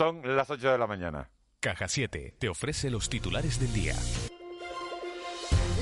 Son las 8 de la mañana. Caja 7 te ofrece los titulares del día.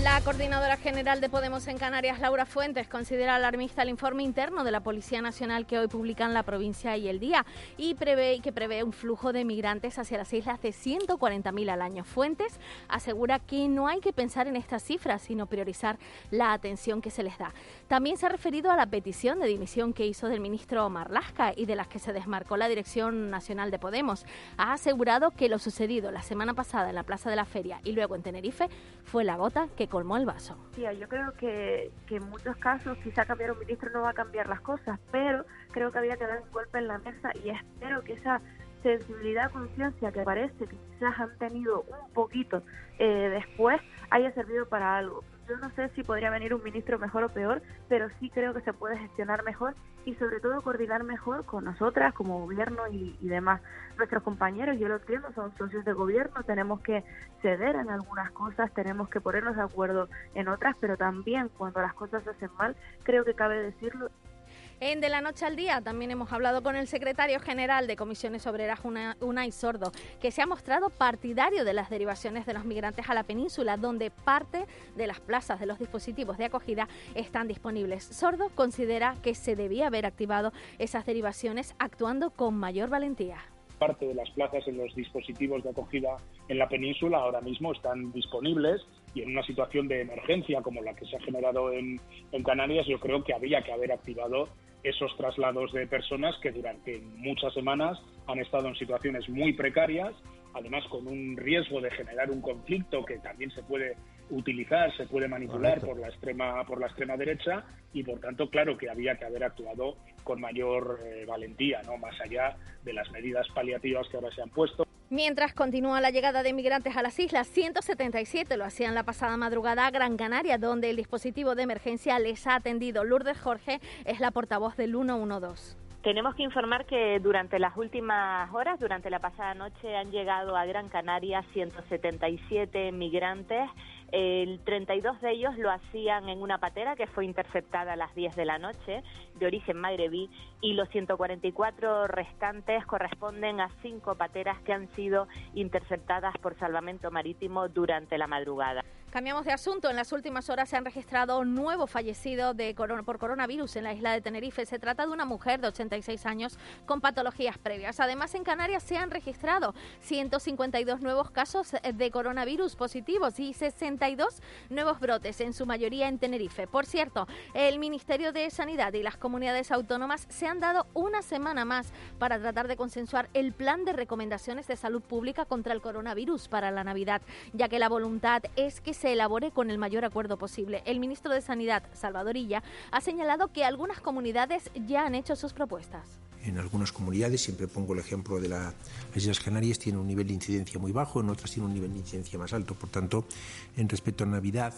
La coordinadora general de Podemos en Canarias, Laura Fuentes, considera alarmista el informe interno de la Policía Nacional que hoy publican La Provincia y El Día y prevé que prevé un flujo de migrantes hacia las islas de 140.000 al año. Fuentes asegura que no hay que pensar en estas cifras, sino priorizar la atención que se les da. También se ha referido a la petición de dimisión que hizo del ministro Marlasca y de las que se desmarcó la Dirección Nacional de Podemos. Ha asegurado que lo sucedido la semana pasada en la Plaza de la Feria y luego en Tenerife fue la gota que colmó el vaso. Tía, yo creo que, que en muchos casos quizá cambiar un ministro no va a cambiar las cosas, pero creo que había que dar un golpe en la mesa y espero que esa sensibilidad, conciencia que parece que quizás han tenido un poquito eh, después haya servido para algo. Yo no sé si podría venir un ministro mejor o peor, pero sí creo que se puede gestionar mejor y sobre todo coordinar mejor con nosotras como gobierno y, demás. Nuestros compañeros, yo lo entiendo, son socios de gobierno, tenemos que ceder en algunas cosas, tenemos que ponernos de acuerdo en otras, pero también cuando las cosas se hacen mal, creo que cabe decirlo En De la Noche al Día también hemos hablado con el secretario general de Comisiones Obreras, Una- Unai Sordo, que se ha mostrado partidario de las derivaciones de los migrantes a la península, donde parte de las plazas de los dispositivos de acogida están disponibles. Sordo considera que se debía haber activado esas derivaciones actuando con mayor valentía. parte de las plazas en los dispositivos de acogida en la península ahora mismo están disponibles y en una situación de emergencia como la que se ha generado en, en Canarias yo creo que había que haber activado esos traslados de personas que durante muchas semanas han estado en situaciones muy precarias, además con un riesgo de generar un conflicto que también se puede utilizar, se puede manipular Correcto. por la extrema por la extrema derecha y por tanto claro que había que haber actuado con mayor eh, valentía, no más allá de las medidas paliativas que ahora se han puesto. Mientras continúa la llegada de migrantes a las islas, 177 lo hacían la pasada madrugada a Gran Canaria, donde el dispositivo de emergencia les ha atendido. Lourdes Jorge es la portavoz del 112. Tenemos que informar que durante las últimas horas, durante la pasada noche, han llegado a Gran Canaria 177 migrantes. El 32 de ellos lo hacían en una patera que fue interceptada a las 10 de la noche, de origen magrebí, y los 144 restantes corresponden a cinco pateras que han sido interceptadas por salvamento marítimo durante la madrugada. Cambiamos de asunto. En las últimas horas se han registrado un nuevo fallecido de coron- por coronavirus en la isla de Tenerife. Se trata de una mujer de 86 años con patologías previas. Además, en Canarias se han registrado 152 nuevos casos de coronavirus positivos y 62 nuevos brotes, en su mayoría en Tenerife. Por cierto, el Ministerio de Sanidad y las comunidades autónomas se han dado una semana más para tratar de consensuar el plan de recomendaciones de salud pública contra el coronavirus para la Navidad, ya que la voluntad es que se elabore con el mayor acuerdo posible. El ministro de Sanidad, Salvador Illa, ha señalado que algunas comunidades ya han hecho sus propuestas. En algunas comunidades, siempre pongo el ejemplo de la- las Islas Canarias, tienen un nivel de incidencia muy bajo, en otras tienen un nivel de incidencia más alto. Por tanto, en respecto a Navidad,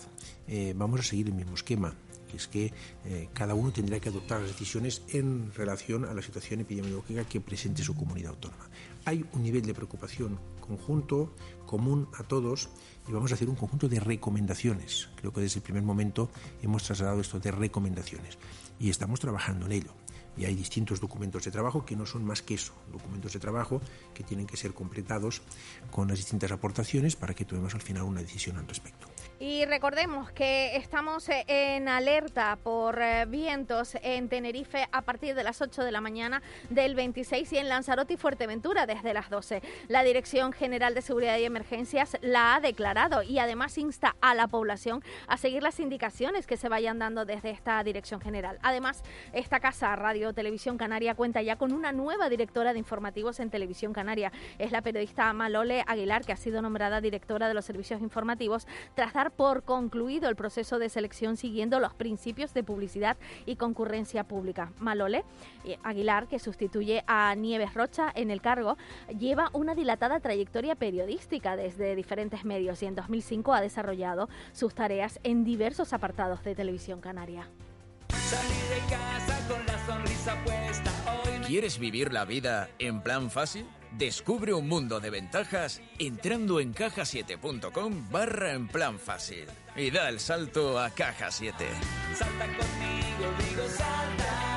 eh, vamos a seguir el mismo esquema, que es que eh, cada uno tendrá que adoptar las decisiones en relación a la situación epidemiológica que presente su comunidad autónoma. Hay un nivel de preocupación conjunto, común a todos, y vamos a hacer un conjunto de recomendaciones. Creo que desde el primer momento hemos trasladado esto de recomendaciones y estamos trabajando en ello y hay distintos documentos de trabajo que no son más que eso, documentos de trabajo que tienen que ser completados con las distintas aportaciones para que tomemos al final una decisión al respecto. Y recordemos que estamos eh, en alerta por eh, vientos en Tenerife a partir de las 8 de la mañana del 26 y en Lanzarote y Fuerteventura desde las 12. La Dirección General de Seguridad y Emergencias la ha declarado y además insta a la población a seguir las indicaciones que se vayan dando desde esta Dirección General. Además, esta casa Radio Televisión Canaria cuenta ya con una nueva directora de informativos en Televisión Canaria. Es la periodista Malole Aguilar, que ha sido nombrada directora de los servicios informativos tras dar dar por concluido el proceso de selección siguiendo los principios de publicidad y concurrencia pública. Malole eh, Aguilar, que sustituye a Nieves Rocha en el cargo, lleva una dilatada trayectoria periodística desde diferentes medios y en 2005 ha desarrollado sus tareas en diversos apartados de televisión canaria. ¿Quieres vivir la vida en plan fácil? Descubre un mundo de ventajas entrando en cajasiete.com barra en plan fácil y da el salto a Caja 7. Salta conmigo, digo salta.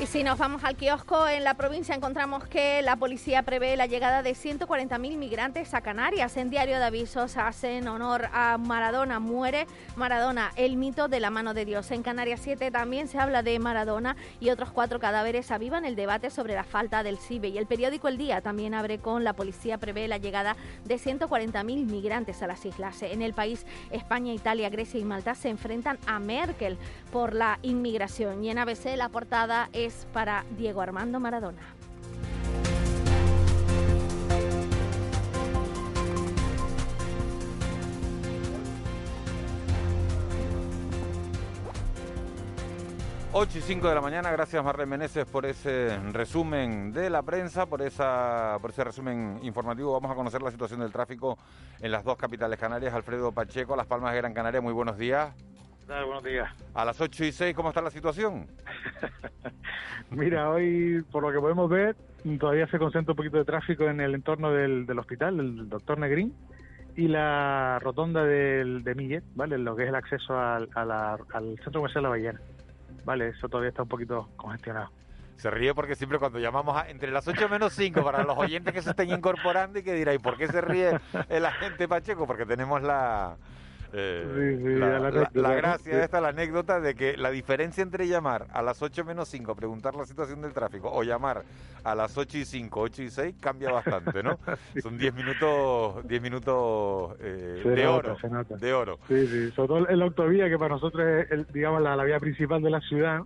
Y si nos vamos al kiosco en la provincia encontramos que la policía prevé la llegada de 140.000 migrantes a Canarias. En Diario de Avisos hacen honor a Maradona. Muere Maradona, el mito de la mano de Dios. En Canarias 7 también se habla de Maradona y otros cuatro cadáveres avivan el debate sobre la falta del CIBE. Y el periódico El Día también abre con la policía prevé la llegada de 140.000 migrantes a las islas. En el país, España, Italia, Grecia y Malta se enfrentan a Merkel por la inmigración. Y en ABC la portada es para Diego Armando Maradona. Ocho y 5 de la mañana, gracias Marlene Meneses por ese resumen de la prensa, por, esa, por ese resumen informativo. Vamos a conocer la situación del tráfico en las dos capitales canarias. Alfredo Pacheco, Las Palmas de Gran Canaria, muy buenos días. Buenos días. A las 8 y 6, ¿cómo está la situación? Mira, hoy, por lo que podemos ver, todavía se concentra un poquito de tráfico en el entorno del, del hospital, del doctor Negrín, y la rotonda del, de Millet, ¿vale? Lo que es el acceso al, a la- al centro comercial La Ballena. Vale, eso todavía está un poquito congestionado. Se ríe porque siempre cuando llamamos a, entre las 8 menos 5 para los oyentes que se estén incorporando y que dirá, ¿y por qué se ríe el agente Pacheco? Porque tenemos la, eh, Sí, sí, la, la la- anécdota, la ¿no? gracia de esta, la anécdota de que la diferencia entre llamar a las 8 menos 5, preguntar la situación del tráfico, o llamar a las 8 y 5, 8 y 6, cambia bastante, ¿no? Son 10 minutos, 10 minutos eh, de nota, oro, de oro. Sí, sí, sobre todo en la autovía, que para nosotros es, el- digamos, la, la vía principal de la ciudad,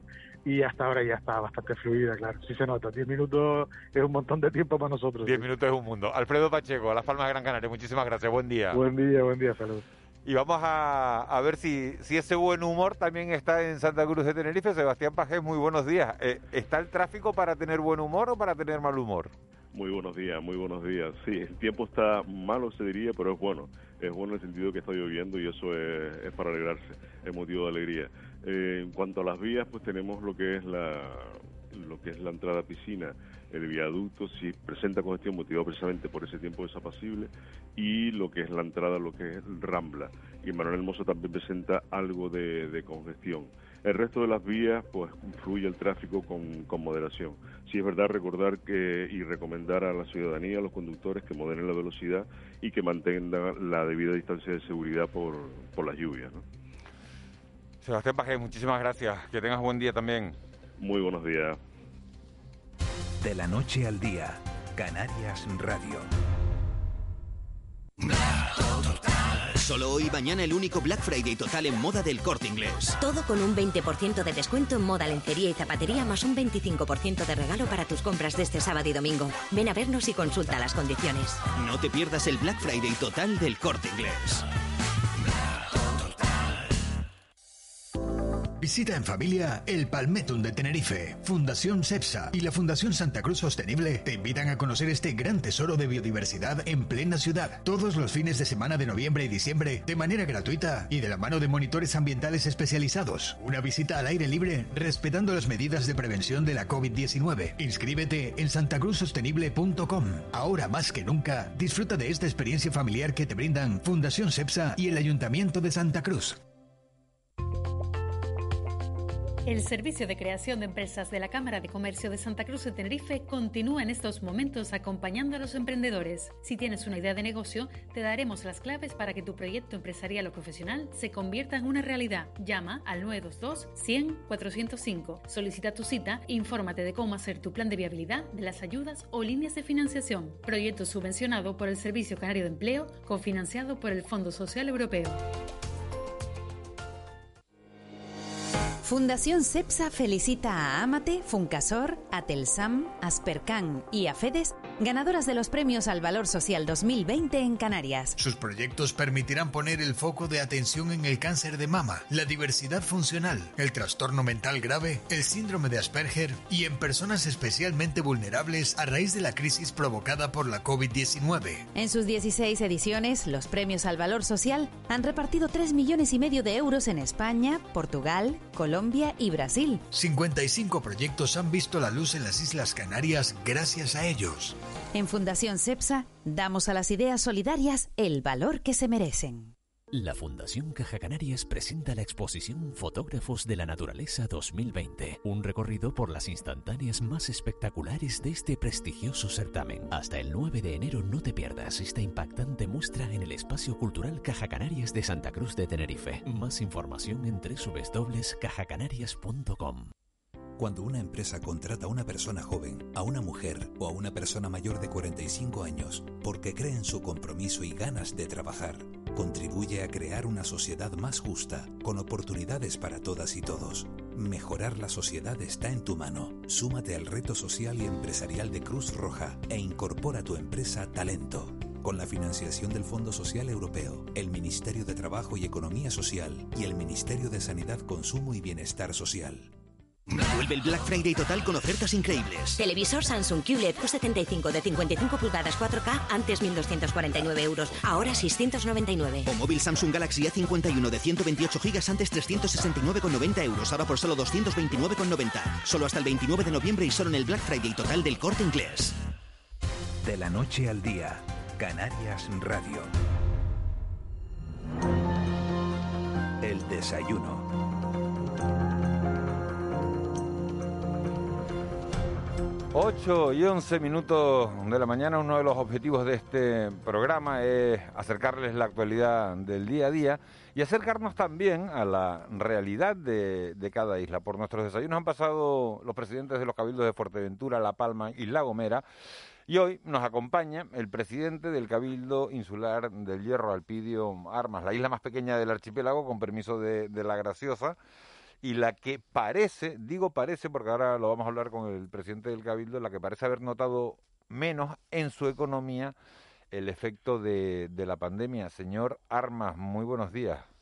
y hasta ahora ya está bastante fluida, claro. Sí se nota, 10 minutos es un montón de tiempo para nosotros. 10 sí. minutos es un mundo. Alfredo Pacheco, a Las Palmas de Gran Canaria, muchísimas gracias, buen día. Buen día, buen día, salud. Y vamos a, a ver si, si ese buen humor también está en Santa Cruz de Tenerife. Sebastián Pajés, muy buenos días. Eh, ¿Está el tráfico para tener buen humor o para tener mal humor? Muy buenos días, muy buenos días. Sí, el tiempo está malo, se diría, pero es bueno. Es bueno en el sentido que está lloviendo y eso es, para alegrarse, es motivo de alegría. Eh, en cuanto a las vías, pues tenemos lo que es la lo que es la entrada piscina, el viaducto, si presenta congestión motivado precisamente por ese tiempo desapacible, y lo que es la entrada, lo que es Rambla. Y Manuel Hermoso también presenta algo de, de congestión. El resto de las vías, pues fluye el tráfico con, con moderación. Sí es verdad recordar que y recomendar a la ciudadanía, a los conductores, que moderen la velocidad y que mantengan la debida distancia de seguridad por, por las lluvias. ¿no? Sebastián Pajés, muchísimas gracias. Que tengas buen día también. Muy buenos días. De la noche al día, Canarias Radio. Solo hoy y mañana el único Black Friday total en moda del corte inglés. Todo con un 20% de descuento en moda, lencería y zapatería, más un 25% de regalo para tus compras de este sábado y domingo. Ven a vernos y consulta las condiciones. No te pierdas el Black Friday total del corte inglés. Visita en familia el Palmetum de Tenerife, Fundación SEPSA y la Fundación Santa Cruz Sostenible te invitan a conocer este gran tesoro de biodiversidad en plena ciudad, todos los fines de semana de noviembre y diciembre, de manera gratuita y de la mano de monitores ambientales especializados. Una visita al aire libre respetando las medidas de prevención de la COVID-19. Inscríbete en santacruzsostenible.com. Ahora más que nunca, disfruta de esta experiencia familiar que te brindan Fundación SEPSA y el Ayuntamiento de Santa Cruz. El Servicio de Creación de Empresas de la Cámara de Comercio de Santa Cruz de Tenerife continúa en estos momentos acompañando a los emprendedores. Si tienes una idea de negocio, te daremos las claves para que tu proyecto empresarial o profesional se convierta en una realidad. Llama al 922 100 405. Solicita tu cita e infórmate de cómo hacer tu plan de viabilidad de las ayudas o líneas de financiación. Proyecto subvencionado por el Servicio Canario de Empleo, cofinanciado por el Fondo Social Europeo. Fundación CEPSA felicita a Amate, Funcasor, Atelsam, Aspercan y Afedes, ganadoras de los premios al Valor Social 2020 en Canarias. Sus proyectos permitirán poner el foco de atención en el cáncer de mama, la diversidad funcional, el trastorno mental grave, el síndrome de Asperger y en personas especialmente vulnerables a raíz de la crisis provocada por la COVID-19. En sus 16 ediciones, los premios al Valor Social han repartido 3 millones y medio de euros en España, Portugal, Colombia, Colombia y Brasil. 55 proyectos han visto la luz en las Islas Canarias gracias a ellos. En Fundación CEPSA damos a las ideas solidarias el valor que se merecen. La Fundación Caja Canarias presenta la exposición Fotógrafos de la Naturaleza 2020, un recorrido por las instantáneas más espectaculares de este prestigioso certamen. Hasta el 9 de enero no te pierdas esta impactante muestra en el Espacio Cultural Caja Canarias de Santa Cruz de Tenerife. Más información en www.cajacanarias.com. Cuando una empresa contrata a una persona joven, a una mujer o a una persona mayor de 45 años porque cree en su compromiso y ganas de trabajar, contribuye a crear una sociedad más justa, con oportunidades para todas y todos. Mejorar la sociedad está en tu mano. Súmate al reto social y empresarial de Cruz Roja e incorpora tu empresa Talento. Con la financiación del Fondo Social Europeo, el Ministerio de Trabajo y Economía Social y el Ministerio de Sanidad, Consumo y Bienestar Social. Vuelve el Black Friday total con ofertas increíbles. Televisor Samsung QLED Q75 de 55 pulgadas 4K, antes 1.249 euros, ahora 699. O móvil Samsung Galaxy A51 de 128 GB, antes 369,90 euros, ahora por solo 229,90. Solo hasta el 29 de noviembre y solo en el Black Friday total del corte inglés. De la noche al día, Canarias Radio. El desayuno. 8 y 11 minutos de la mañana, uno de los objetivos de este programa es acercarles la actualidad del día a día y acercarnos también a la realidad de, cada isla. Por nuestros desayunos han pasado los presidentes de los cabildos de Fuerteventura, La Palma y La Gomera. Y hoy nos acompaña el presidente del Cabildo Insular del Hierro, Alpidio Armas, la isla más pequeña del archipiélago, con permiso de la Graciosa y la que parece, digo parece porque ahora lo vamos a hablar con el presidente del Cabildo, la que parece haber notado menos en su economía el efecto de, de la pandemia. Señor Armas, muy buenos días.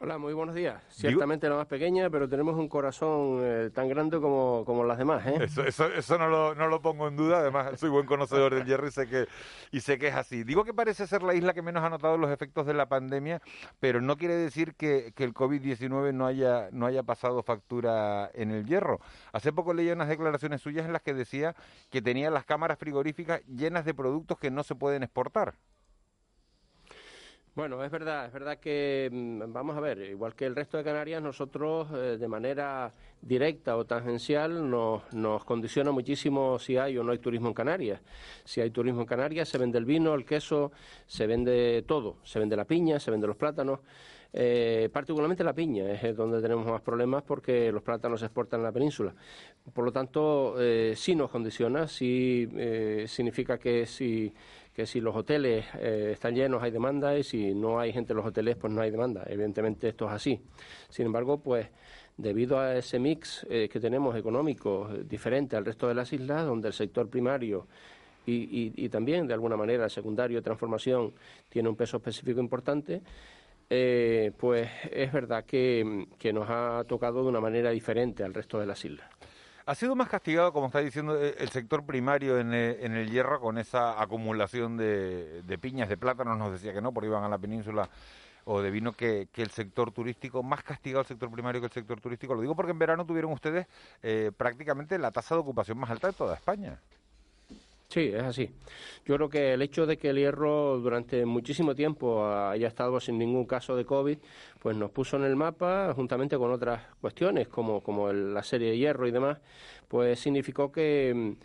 Hola, muy buenos días. Ciertamente la más pequeña, pero tenemos un corazón eh, tan grande como, como las demás, ¿eh? Eso, eso, eso no, lo, no lo pongo en duda, además soy buen conocedor del hierro y sé, que, y sé que es así. Digo que parece ser la isla que menos ha notado los efectos de la pandemia, pero no quiere decir que, que el COVID-19 no haya, no haya pasado factura en el hierro. Hace poco leí unas declaraciones suyas en las que decía que tenía las cámaras frigoríficas llenas de productos que no se pueden exportar. Bueno, es verdad, es verdad que, mm, vamos a ver, igual que el resto de Canarias, nosotros eh, de manera directa o tangencial nos, nos condiciona muchísimo si hay o no hay turismo en Canarias. Si hay turismo en Canarias, se vende el vino, el queso, se vende todo, se vende la piña, se vende los plátanos. Eh, particularmente la piña es donde tenemos más problemas porque los plátanos se exportan en la península. Por lo tanto, eh, sí nos condiciona, sí eh, significa que si que si los hoteles eh, están llenos hay demanda y si no hay gente en los hoteles pues no hay demanda. Evidentemente esto es así. Sin embargo, pues debido a ese mix eh, que tenemos económico eh, diferente al resto de las islas, donde el sector primario y, y, y también de alguna manera el secundario de transformación tiene un peso específico importante, eh, pues es verdad que, que nos ha tocado de una manera diferente al resto de las islas. ¿Ha sido más castigado, como está diciendo, eh, el sector primario en el, en el hierro con esa acumulación de, de, piñas, de plátanos? Nos decía que no, porque iban a la península o de vino que, que, el sector turístico, más castigado el sector primario que el sector turístico. Lo digo porque en verano tuvieron ustedes eh, prácticamente la tasa de ocupación más alta de toda España. Sí, es así. Yo creo que el hecho de que el hierro durante muchísimo tiempo haya estado sin ningún caso de COVID, pues nos puso en el mapa, juntamente con otras cuestiones, como, como el, la serie de hierro y demás, pues significó que,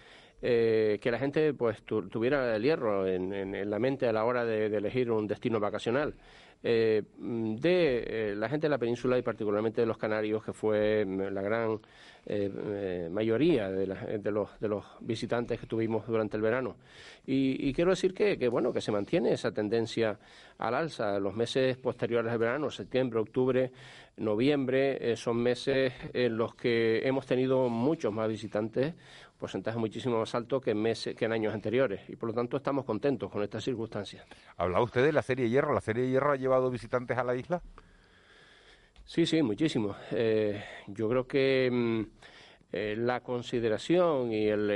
eh, que la gente pues tu, tuviera el hierro en, en, en, la mente a la hora de, elegir un destino vacacional. Eh, de eh, la gente de la península y particularmente de los canarios, que fue la gran eh, eh, mayoría de, la- de los, de los visitantes que tuvimos durante el verano. Y, y quiero decir que, que, bueno, que se mantiene esa tendencia al alza. Los meses posteriores al verano, septiembre, octubre, noviembre, eh, son meses en los que hemos tenido muchos más visitantes, porcentaje muchísimo más alto que en, meses, que en años anteriores. Y por lo tanto estamos contentos con estas circunstancias. Hablaba usted de la serie Hierro. ¿La serie Hierro ha llevado visitantes a la isla? Sí, sí, muchísimo. Eh, yo creo que mm, eh, la consideración y el,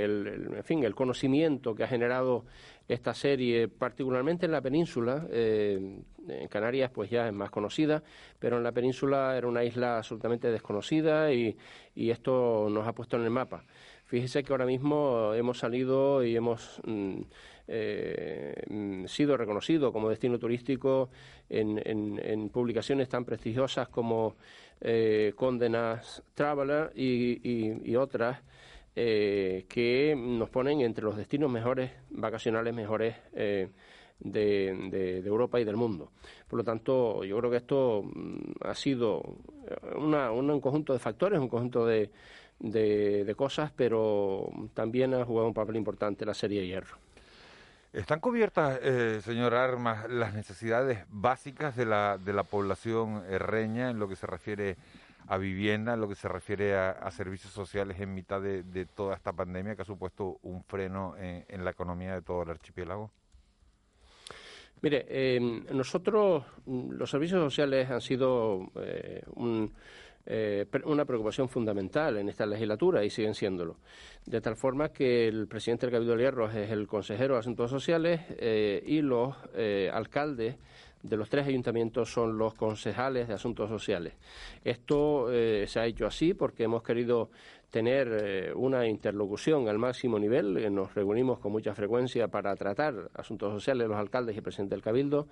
en fin, el conocimiento que ha generado esta serie, particularmente en la península, eh, en Canarias pues ya es más conocida, pero en la península era una isla absolutamente desconocida y, y esto nos ha puesto en el mapa. Fíjese que ahora mismo hemos salido y hemos mm, eh, mm, sido reconocidos como destino turístico en, publicaciones tan prestigiosas como eh, Condenas Traveler y, otras eh, que nos ponen entre los destinos mejores, vacacionales mejores eh, de, de- de Europa y del mundo. Por lo tanto, yo creo que esto mm, ha sido una- un conjunto de factores, un conjunto de, de- de cosas, pero también ha jugado un papel importante la serie Hierro. ¿Están cubiertas, eh, señor Armas, las necesidades básicas de la, de la población herreña en lo que se refiere a vivienda, en lo que se refiere a, servicios sociales en mitad de, toda esta pandemia que ha supuesto un freno en, la economía de todo el archipiélago? Mire, eh, nosotros, mm, los servicios sociales han sido eh, un, eh, una preocupación fundamental en esta legislatura y siguen siéndolo. De tal forma que el presidente del Cabildo de Hierro es el consejero de Asuntos Sociales eh, y los eh, alcaldes de los tres ayuntamientos son los concejales de asuntos sociales. Esto se ha hecho así porque hemos querido tener eh, una interlocución al máximo nivel. eh, Nos reunimos con mucha frecuencia para tratar asuntos sociales los alcaldes y el presidente del Cabildo.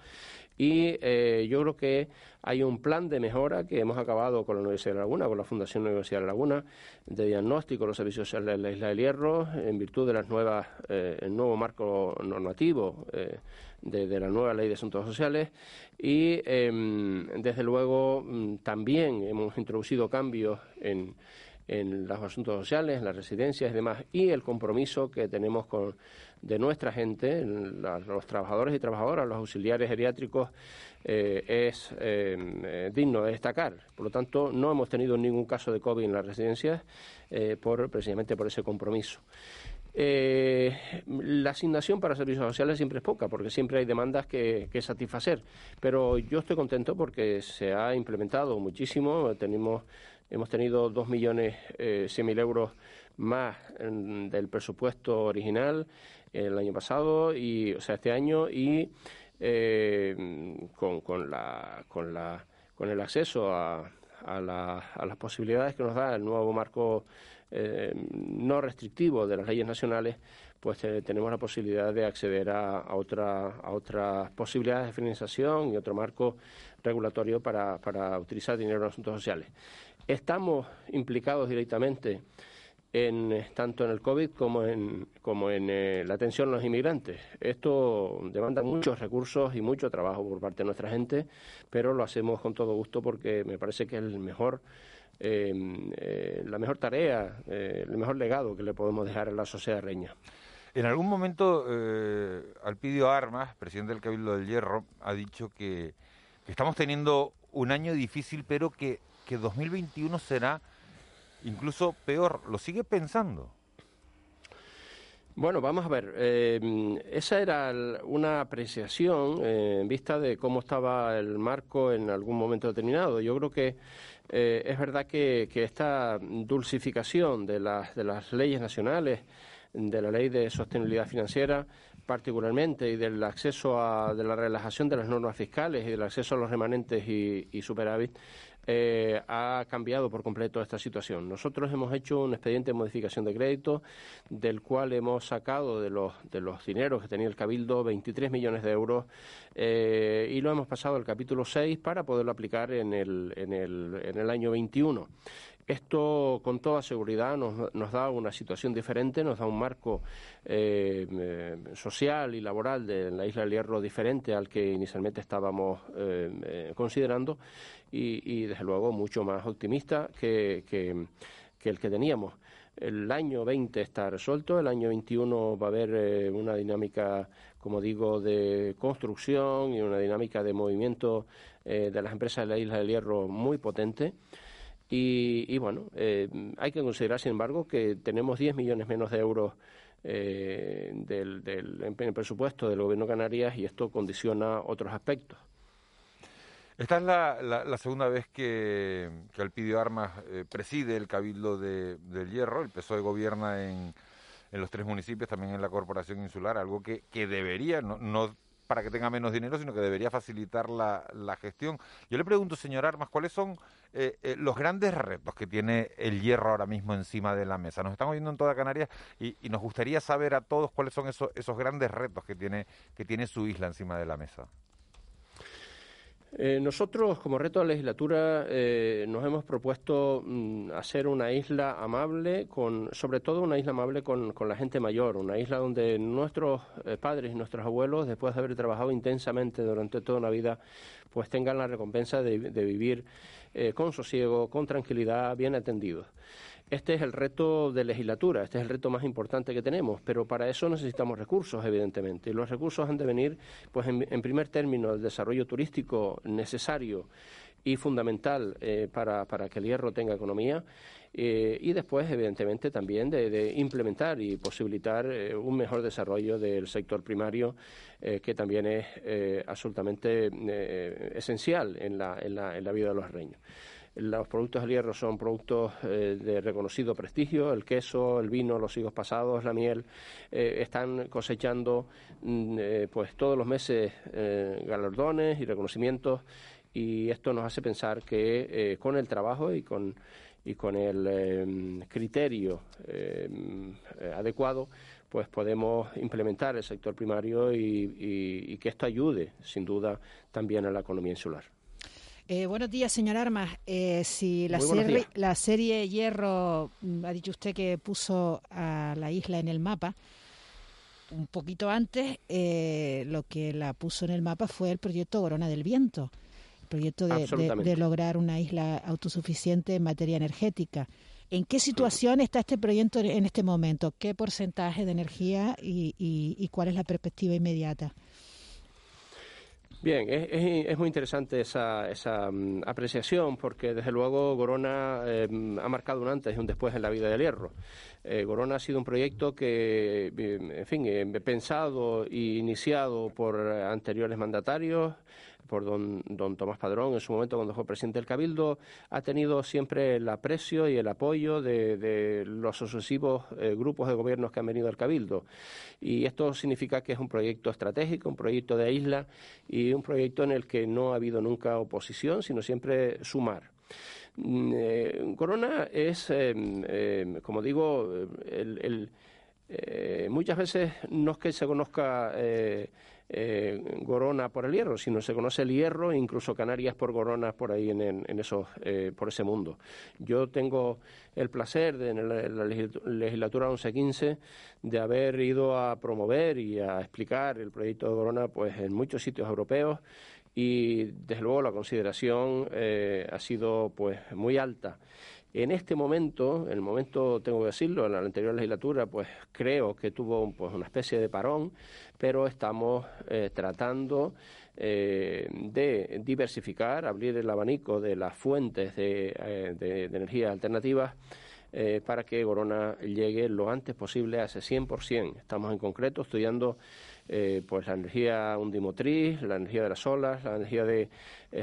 Y eh, yo creo que hay un plan de mejora que hemos acabado con la Universidad de Laguna, con la Fundación Universidad de Laguna, de diagnóstico de los servicios sociales de la Isla del Hierro, en virtud de las nuevas, eh, el nuevo marco normativo de, de la nueva Ley de Asuntos Sociales. Y em, desde luego mm, también hemos introducido cambios en en los asuntos sociales, en las residencias y demás, y el compromiso que tenemos con, de nuestra gente, en la- los trabajadores y trabajadoras, los auxiliares geriátricos, eh, es eh, eh, digno de destacar. Por lo tanto, no hemos tenido ningún caso de COVID en las residencias por, precisamente por ese compromiso. La asignación para servicios sociales siempre es poca, porque siempre hay demandas que, que satisfacer. Pero yo estoy contento porque se ha implementado muchísimo. Tenemos, hemos tenido dos millones eh, cien mil euros más del presupuesto original el año pasado, y, o sea, este año, y eh, con, con, la, con, la, con el acceso a, a, la- a las posibilidades que nos da el nuevo marco eh, no restrictivo de las leyes nacionales, pues eh, tenemos la posibilidad de acceder a, a, otra, a otras posibilidades de financiación y otro marco regulatorio para, para utilizar dinero en asuntos sociales. Estamos implicados directamente en, tanto en el COVID como en, como en eh, la atención a los inmigrantes. Esto demanda muchos recursos y mucho trabajo por parte de nuestra gente, pero lo hacemos con todo gusto porque me parece que es el mejor, eh, eh, la mejor tarea, eh, el mejor legado que le podemos dejar a la sociedad reña. En algún momento, Alpidio Armas, presidente del Cabildo del Hierro, ha dicho que estamos teniendo un año difícil, pero que, que 2021 será incluso peor. ¿Lo sigue pensando? Bueno, vamos a ver. eh, esa era una apreciación eh, en vista de cómo estaba el marco en algún momento determinado. Yo creo que eh, es verdad que, que esta dulcificación de las, de las leyes nacionales, de la ley de sostenibilidad financiera particularmente y del acceso a de la relajación de las normas fiscales y del acceso a los remanentes y, y superávit eh, ha cambiado por completo esta situación. Nosotros hemos hecho un expediente de modificación de crédito del cual hemos sacado de los, de los dineros que tenía el Cabildo 23 millones de euros eh, y lo hemos pasado al capítulo 6 para poderlo aplicar en el, en el, en el año 21. Esto, con toda seguridad, nos, nos da una situación diferente, nos da un marco eh, eh, social y laboral de la isla del Hierro diferente al que inicialmente estábamos eh, considerando y, desde luego, mucho más optimista que, el que teníamos. El año 20 está resuelto, el año 21 va a haber una dinámica, como digo, de construcción y una dinámica de movimiento de las empresas de la Isla del Hierro muy potente. Y, bueno, eh, hay que considerar, sin embargo, que tenemos 10 millones menos de euros eh, del, del, en el presupuesto del Gobierno de Canarias y esto condiciona otros aspectos. Esta es la, la, la segunda vez que, que Alpidio Armas eh, preside el Cabildo de, del Hierro. El PSOE gobierna en, en los tres municipios, también en la Corporación Insular, algo que, que debería, no, no para que tenga menos dinero, sino que debería facilitar la, la gestión. Yo le pregunto, señor Armas, ¿cuáles son eh, eh, los grandes retos que tiene el hierro ahora mismo encima de la mesa? Nos están oyendo en toda Canarias y, y nos gustaría saber a todos cuáles son esos, esos grandes retos que tiene, que tiene su isla encima de la mesa. Eh, nosotros, como reto de la legislatura, eh, nos hemos propuesto mm, hacer una isla amable, con, sobre todo una isla amable con, con la gente mayor, una isla donde nuestros eh, padres y nuestros abuelos, después de haber trabajado intensamente durante toda una vida, pues tengan la recompensa de, de vivir con sosiego, con tranquilidad, bien atendidos. Este es el reto de legislatura, este es el reto más importante que tenemos, pero para eso necesitamos recursos, evidentemente. Y los recursos han de venir, pues, en, en primer término, el desarrollo turístico necesario y fundamental eh, para, para, que el hierro tenga economía. Eh, y después, evidentemente, también de, implementar y posibilitar eh, un mejor desarrollo del sector primario, que también es absolutamente esencial en la, en, la, en la vida de los reños. Los productos del hierro son productos eh, de reconocido prestigio, el queso, el vino, los higos pasados, la miel, eh, están cosechando mm, eh, pues todos los meses galardones y reconocimientos y esto nos hace pensar que con el trabajo y con y con el criterio adecuado pues podemos implementar el sector primario y que esto ayude sin duda también a la economía insular. Eh, buenos días, señor Armas. Eh, si la serie, la serie Hierro, mm, ha dicho usted que puso a la isla en el mapa, un poquito antes, eh, lo que la puso en el mapa fue el proyecto Corona del Viento, el proyecto de, de, de lograr una isla autosuficiente en materia energética. ¿En qué situación está este proyecto en este momento? ¿Qué porcentaje de energía y, y, y cuál es la perspectiva inmediata? Bien, es, muy interesante esa, esa um, apreciación porque desde luego Gorona eh, ha marcado un antes y un después en la vida del hierro. Eh, Gorona ha sido un proyecto que, en fin, eh, pensado e iniciado por anteriores mandatarios, por don, don Tomás Padrón en su momento cuando fue presidente del Cabildo, ha tenido siempre el aprecio y el apoyo de, de los sucesivos eh, grupos de gobiernos que han venido al Cabildo. Y esto significa que es un proyecto estratégico, un proyecto de isla y un proyecto en el que no ha habido nunca oposición, sino siempre sumar. Eh, Corona es, eh, como digo, el, muchas veces no es que se conozca eh, Gorona por el hierro, sino se conoce el hierro e incluso Canarias por Gorona por ahí en, en, esos, eh, por ese mundo. Yo tengo el placer de en la legislatura 11-15 de haber ido a promover y a explicar el proyecto de Gorona pues en muchos sitios europeos y desde luego la consideración eh, ha sido pues muy alta. En este momento, en el momento, tengo que decirlo, en la anterior legislatura, pues creo que tuvo pues, una especie de parón, pero estamos eh, tratando eh, de diversificar, abrir el abanico de las fuentes de, eh, de, energías alternativas eh, para que Gorona llegue lo antes posible a ese 100%. Estamos en concreto estudiando pues la energía undimotriz, la energía de las olas, la energía de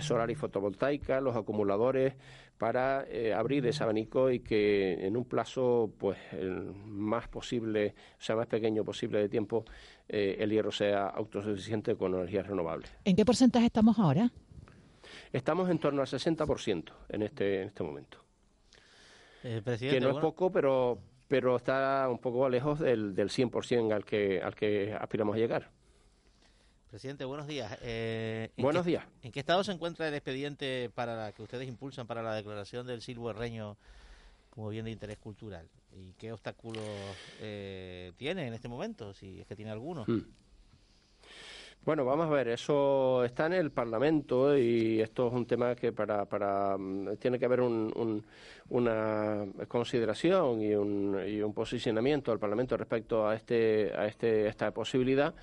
solar y fotovoltaica, los acumuladores, para eh, abrir ese abanico y que en un plazo pues el más posible, o sea, más pequeño posible de tiempo, eh, el hierro sea autosuficiente con energías renovables. ¿En qué porcentaje estamos ahora? Estamos en torno al 60% en este, en este momento. Eh, que no bueno. es poco, pero, pero está un poco lejos del, del 100% al que, al que aspiramos a llegar. Presidente, buenos días. Eh, buenos qué, días. ¿En qué estado se encuentra el expediente para la, que ustedes impulsan para la declaración del silbo herreño como bien de interés cultural? ¿Y qué obstáculos eh, tiene en este momento, si es que tiene alguno? Hmm. Bueno, vamos a ver, eso está en el Parlamento y esto es un tema que para, para mm, tiene que haber un, una consideración y un, y un posicionamiento del Parlamento respecto a este a este esta posibilidad.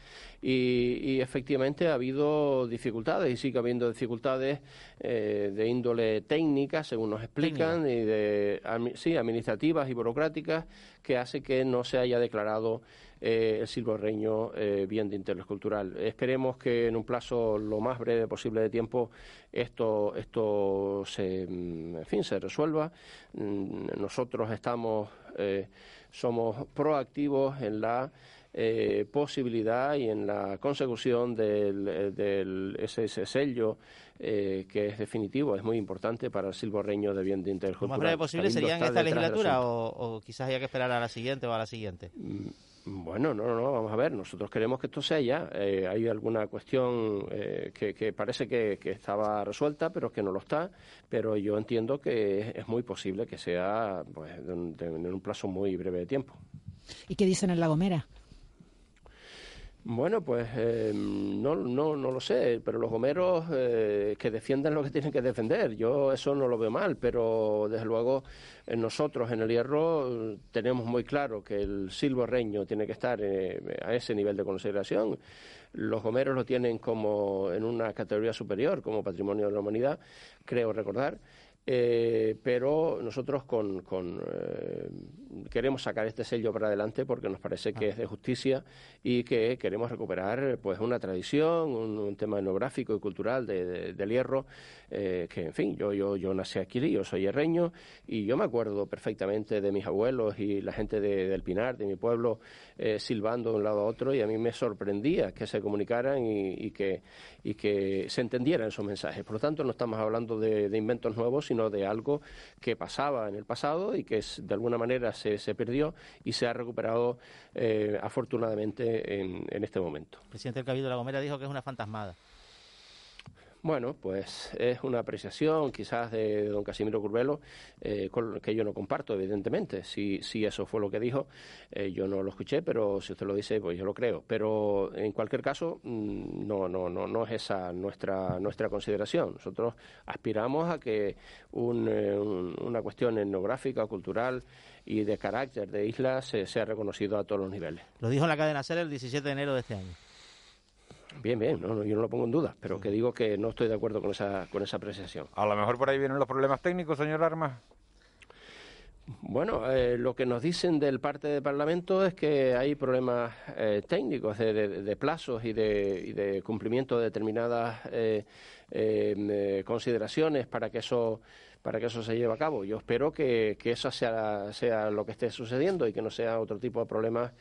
Y, efectivamente ha habido dificultades y sigue habiendo dificultades eh, de índole técnica, según nos explican, y de sí administrativas y burocráticas que hace que no se haya declarado eh, el silborreño eh, bien de interés cultural. Esperemos que en un plazo lo más breve posible de tiempo esto, esto se, mm, en fin, se resuelva. Mm, nosotros estamos, eh, somos proactivos en la posibilidad y en la consecución del, del ese, sello que es definitivo, es muy importante para el silborreño de bien de interés cultural. ¿Lo más breve posible sería en esta legislatura o, o, quizás haya que esperar a la siguiente o a la siguiente? Mm, bueno, no, no, vamos a ver, nosotros queremos que esto sea ya. Eh, hay alguna cuestión eh, que, parece que, estaba resuelta, pero que no lo está, pero yo entiendo que es, muy posible que sea pues, en un plazo muy breve de tiempo. ¿Y qué dicen en La Gomera? Bueno, pues eh, no, no, no lo sé, pero los gomeros eh, que defiendan lo que tienen que defender. Yo eso no lo veo mal, pero desde luego nosotros en el hierro tenemos muy claro que el silbo tiene que estar eh, a ese nivel de consideración. Los gomeros lo tienen como en una categoría superior, como patrimonio de la humanidad, creo recordar. Eh, pero nosotros con, eh, queremos sacar este sello para adelante porque nos parece que ah. es de justicia y que queremos recuperar pues una tradición, un, tema etnográfico y cultural de, del hierro, eh, que en fin, yo, yo, yo nací aquí, yo soy herreño y yo me acuerdo perfectamente de mis abuelos y la gente del Pinar, de mi pueblo, silbando de un lado a otro y a mí me sorprendía que se comunicaran y, que, y que se entendieran esos mensajes. Por lo tanto, no estamos hablando de, de inventos nuevos, sino de algo que pasaba en el pasado y que de alguna manera se, se perdió y se ha recuperado eh, afortunadamente en, en, este momento. El presidente del Cabildo de La Gomera dijo que es una fantasmada. Bueno, pues es una apreciación quizás de don Casimiro Curvelo eh, que yo no comparto, evidentemente. Si, si eso fue lo que dijo, eh, yo no lo escuché, pero si usted lo dice, pues yo lo creo. Pero en cualquier caso, mm, no, no, no, no es esa nuestra, nuestra consideración. Nosotros aspiramos a que un, eh, una cuestión etnográfica, cultural y de carácter de isla se, sea reconocido a todos los niveles. Lo dijo en la cadena SER el 17 de enero de este año. Bien, bien, no, yo no lo pongo en duda, pero que digo que no estoy de acuerdo con esa, con esa apreciación. A lo mejor por ahí vienen los problemas técnicos, señor Armas. Bueno, eh, lo que nos dicen del parte del Parlamento es que hay problemas eh, técnicos de, plazos y de, cumplimiento de determinadas eh, em, consideraciones para que eso para que eso se lleve a cabo. Yo espero que, que eso sea, sea lo que esté sucediendo y que no sea otro tipo de problemas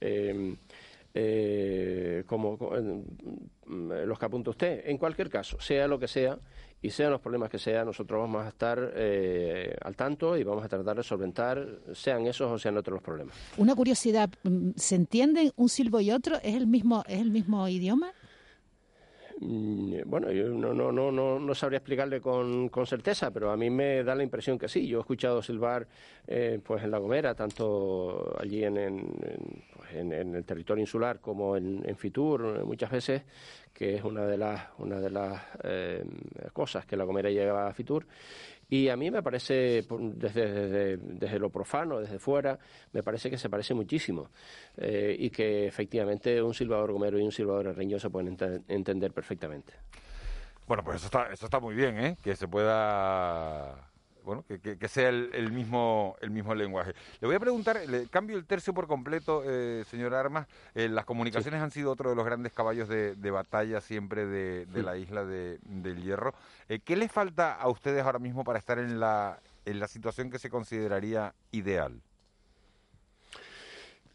em, eh, como mm, los que apunta usted. En cualquier caso, sea lo que sea y sean los problemas que sean, nosotros vamos a estar eh, al tanto y vamos a tratar de solventar, sean esos o sean otros los problemas. Una curiosidad, mm, ¿se entienden un silbo y otro? ¿Es el mismo, es el mismo idioma? Mm, bueno, yo no, no, no, no, no sabría explicarle con, con, certeza, pero a mí me da la impresión que sí. Yo he escuchado silbar eh, pues en La Gomera, tanto allí en, en, en, el territorio insular como en, Fitur, muchas veces, que es una de las, una de las eh, cosas que La Gomera lleva a Fitur. Y a mí me parece, desde, desde, lo profano, desde fuera, me parece que se parece muchísimo eh, y que efectivamente un silbador gomero y un silbador reño se pueden entender perfectamente. Bueno, pues eso está, eso está muy bien, ¿eh? que se pueda bueno, que, que, sea el, mismo, el mismo lenguaje. Le voy a preguntar, le cambio el tercio por completo, eh, señor Armas. Eh, las comunicaciones han sido otro de los grandes caballos de, batalla siempre de, la isla de, del Hierro. Eh, ¿Qué les falta a ustedes ahora mismo para estar en la, en la situación que se consideraría ideal?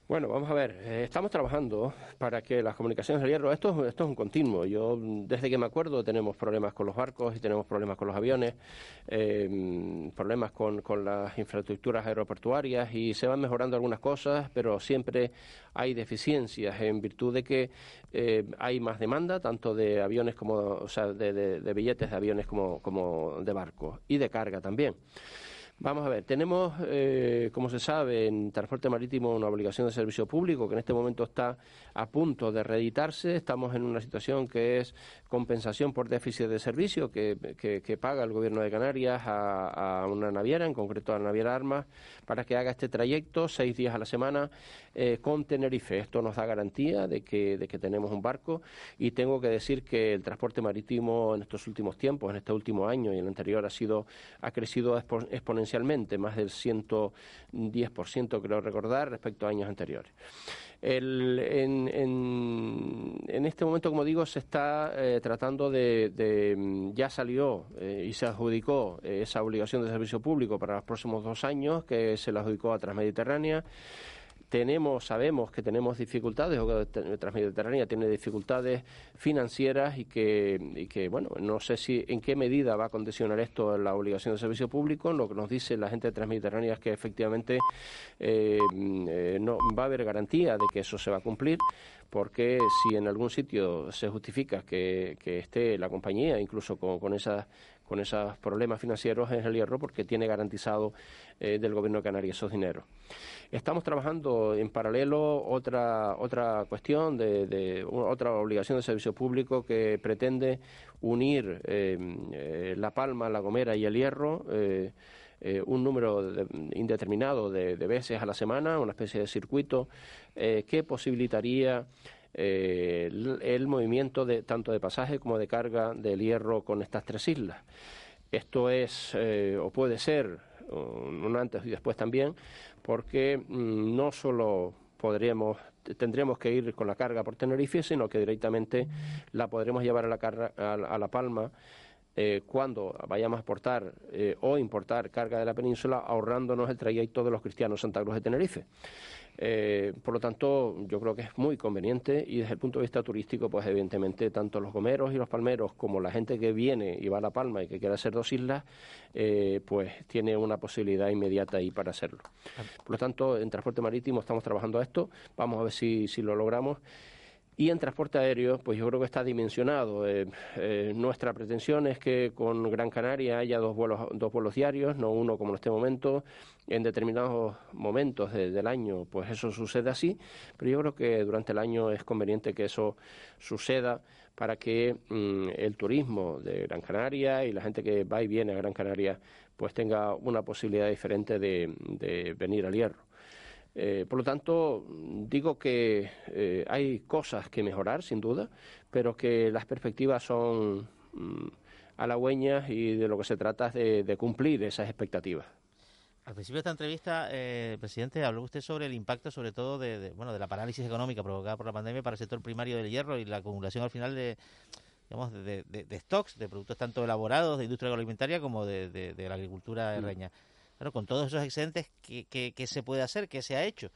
Bueno, vamos a ver, eh, estamos trabajando para que las comunicaciones del hierro, esto, esto es un continuo. Yo, desde que me acuerdo, tenemos problemas con los barcos y tenemos problemas con los aviones, eh, problemas con, con, las infraestructuras aeroportuarias y se van mejorando algunas cosas, pero siempre hay deficiencias en virtud de que eh, hay más demanda, tanto de aviones como, o sea, de, de billetes de aviones como de barcos y de carga también. Vamos a ver, tenemos, eh, como se sabe, en transporte marítimo una obligación de servicio público que en este momento está a punto de reeditarse. Estamos en una situación que es compensación por déficit de servicio que, paga el Gobierno de Canarias a, una naviera, en concreto a la naviera Armas, para que haga este trayecto seis días a la semana eh, con Tenerife. Esto nos da garantía de que, de que tenemos un barco y tengo que decir que el transporte marítimo en estos últimos tiempos, en este último año y en el anterior, ha sido ha crecido exponencialmente más del 110% creo recordar respecto a años anteriores. En, este momento, como digo, se está eh, tratando de, ya salió eh, y se adjudicó eh, esa obligación de servicio público para los próximos dos años, que se la adjudicó a Transmediterránea tenemos, sabemos que tenemos dificultades, o que Transmediterránea tiene dificultades financieras y que, y que, bueno, no sé si en qué medida va a condicionar esto la obligación de servicio público. Lo que nos dice la gente de Transmediterránea es que efectivamente eh, eh, no va a haber garantía de que eso se va a cumplir porque si en algún sitio se justifica que, esté la compañía, incluso con, con esas con esos problemas financieros es el hierro porque tiene garantizado eh, del gobierno de Canarias esos dineros. Estamos trabajando en paralelo otra otra cuestión de, otra obligación de servicio público que pretende unir eh, eh, La Palma, La Gomera y el Hierro. un número indeterminado de, veces a la semana, una especie de circuito que posibilitaría el, movimiento de, tanto de pasaje como de carga del hierro con estas tres islas. Esto es, eh, o puede ser, un antes y después también, porque mm, no solo podríamos tendríamos que ir con la carga por Tenerife, sino que directamente la podremos llevar a la, carga, a, La Palma eh, cuando vayamos a exportar eh, o importar carga de la península, ahorrándonos el trayecto de los cristianos Santa Cruz de Tenerife. Eh, por lo tanto, yo creo que es muy conveniente y desde el punto de vista turístico, pues evidentemente tanto los gomeros y los palmeros como la gente que viene y va a La Palma y que quiere hacer dos islas, eh, pues tiene una posibilidad inmediata ahí para hacerlo. Por lo tanto, en transporte marítimo estamos trabajando a esto, vamos a ver si, si lo logramos. Y en transporte aéreo, pues yo creo que está dimensionado. Eh, eh, nuestra pretensión es que con Gran Canaria haya dos vuelos, dos vuelos diarios, no uno como en este momento. En determinados momentos del año, pues eso sucede así, pero yo creo que durante el año es conveniente que eso suceda para que mm, el turismo de Gran Canaria y la gente que va y viene a Gran Canaria pues tenga una posibilidad diferente de venir al hierro. Eh, por lo tanto, digo que eh, hay cosas que mejorar, sin duda, pero que las perspectivas son mm, halagüeñas y de lo que se trata es de, cumplir esas expectativas. Al principio de esta entrevista, eh, presidente, habló usted sobre el impacto, sobre todo, de, bueno, de la parálisis económica provocada por la pandemia para el sector primario del hierro y la acumulación al final de, digamos, de, stocks, de productos tanto elaborados de industria agroalimentaria como de, la agricultura de mm. Pero con todos esos excedentes, ¿qué, se puede hacer? ¿Qué se ha hecho?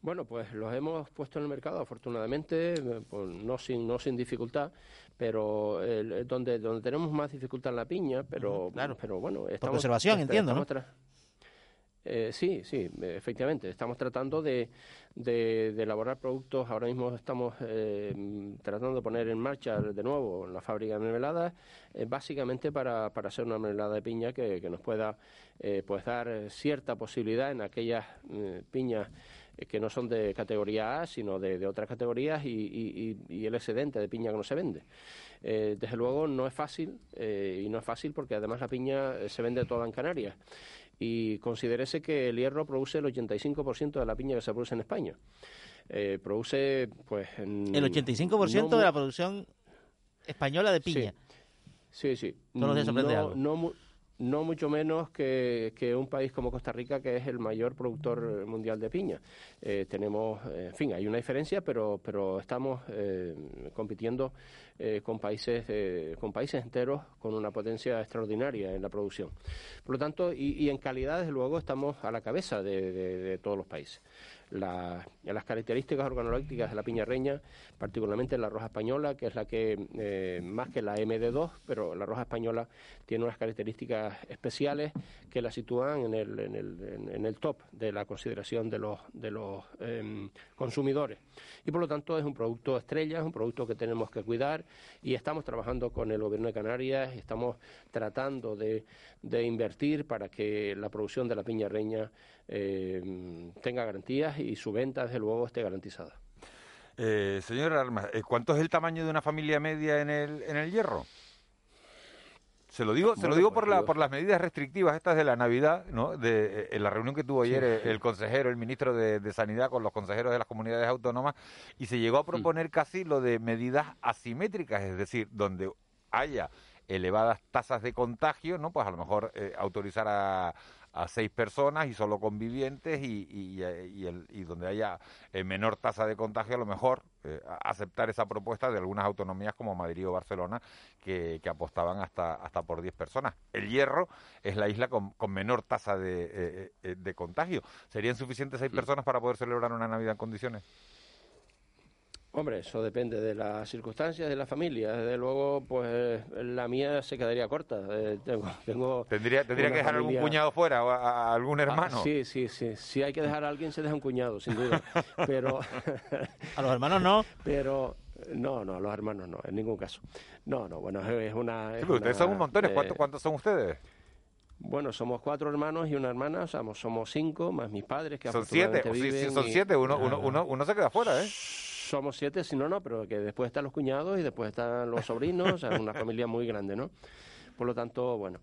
Bueno, pues los hemos puesto en el mercado, afortunadamente, pues no sin no sin dificultad, pero donde donde tenemos más dificultad en la piña, pero claro. pero bueno, estamos, Por conservación, entiendo, ¿no? Eh, sí, sí, efectivamente. Estamos tratando de, de, elaborar productos. Ahora mismo estamos eh, tratando de poner en marcha de nuevo la fábrica de mermeladas, eh, básicamente para, para hacer una mermelada de piña que, nos pueda pues dar cierta posibilidad en aquellas piñas que no son de categoría A, sino de, otras categorías y, el excedente de piña que no se vende. desde luego no es fácil y no es fácil porque además la piña se vende toda en Canarias y considérese que el hierro produce el 85% de la piña que se produce en España. Eh, produce, pues... el 85% de la producción española de piña. Sí, sí. No, no, no mucho menos que, un país como Costa Rica, que es el mayor productor mundial de piña. Eh, tenemos, en fin, hay una diferencia, pero, pero estamos eh, compitiendo eh, con, países, con países enteros con una potencia extraordinaria en la producción. Por lo tanto, y, en calidad, desde luego, estamos a la cabeza de, todos los países. Las características organolépticas de la piña reña, particularmente la roja española, que es la que, eh, más que la MD2, pero la roja española tiene unas características especiales que la sitúan en el, en el, en el top de la consideración de los, de los em, consumidores. Y por lo tanto es un producto estrella, es un producto que tenemos que cuidar y estamos trabajando con el Gobierno de Canarias, estamos tratando de, de invertir para que la producción de la piña reña eh, tenga garantías y su venta, desde luego, esté garantizada. Eh, señor Armas, eh, ¿cuánto es el tamaño de una familia media en el, en el hierro? Se lo digo, se lo digo por, la, por las medidas restrictivas estas de la Navidad, ¿no? De, en la reunión que tuvo ayer el, consejero, el ministro de, Sanidad con los consejeros de las comunidades autónomas y se llegó a proponer casi lo de medidas asimétricas, es decir, donde haya elevadas tasas de contagio, ¿no? Pues a lo mejor autorizar a, a seis personas y solo convivientes y, y, y, donde haya eh, menor tasa de contagio, a lo mejor eh, aceptar esa propuesta de algunas autonomías como Madrid o Barcelona que, apostaban hasta, hasta por 10 personas. El Hierro es la isla con, con menor tasa de, eh, de contagio. ¿Serían suficientes seis personas para poder celebrar una Navidad en condiciones? Hombre, eso depende de las circunstancias de la familia. Desde luego, pues la mía se quedaría corta. Eh, tengo, ¿Tendría, tendría que dejar algún cuñado fuera o a, algún ah, hermano? sí, sí, sí. Si hay que dejar a alguien, se deja un cuñado, sin duda. Pero... ¿A los hermanos no? Pero... No, no, a los hermanos no, en ningún caso. No, no, bueno, es una... ustedes son un montón. ¿Cuántos, son ustedes? Bueno, somos cuatro hermanos y una hermana, somos, somos cinco, más mis padres que Son siete, son siete, uno, uno, uno, uno se queda fuera, ¿eh? Somos siete, si no, no, pero que después están los cuñados y después están los sobrinos, es una familia muy grande, ¿no? Por lo tanto, bueno,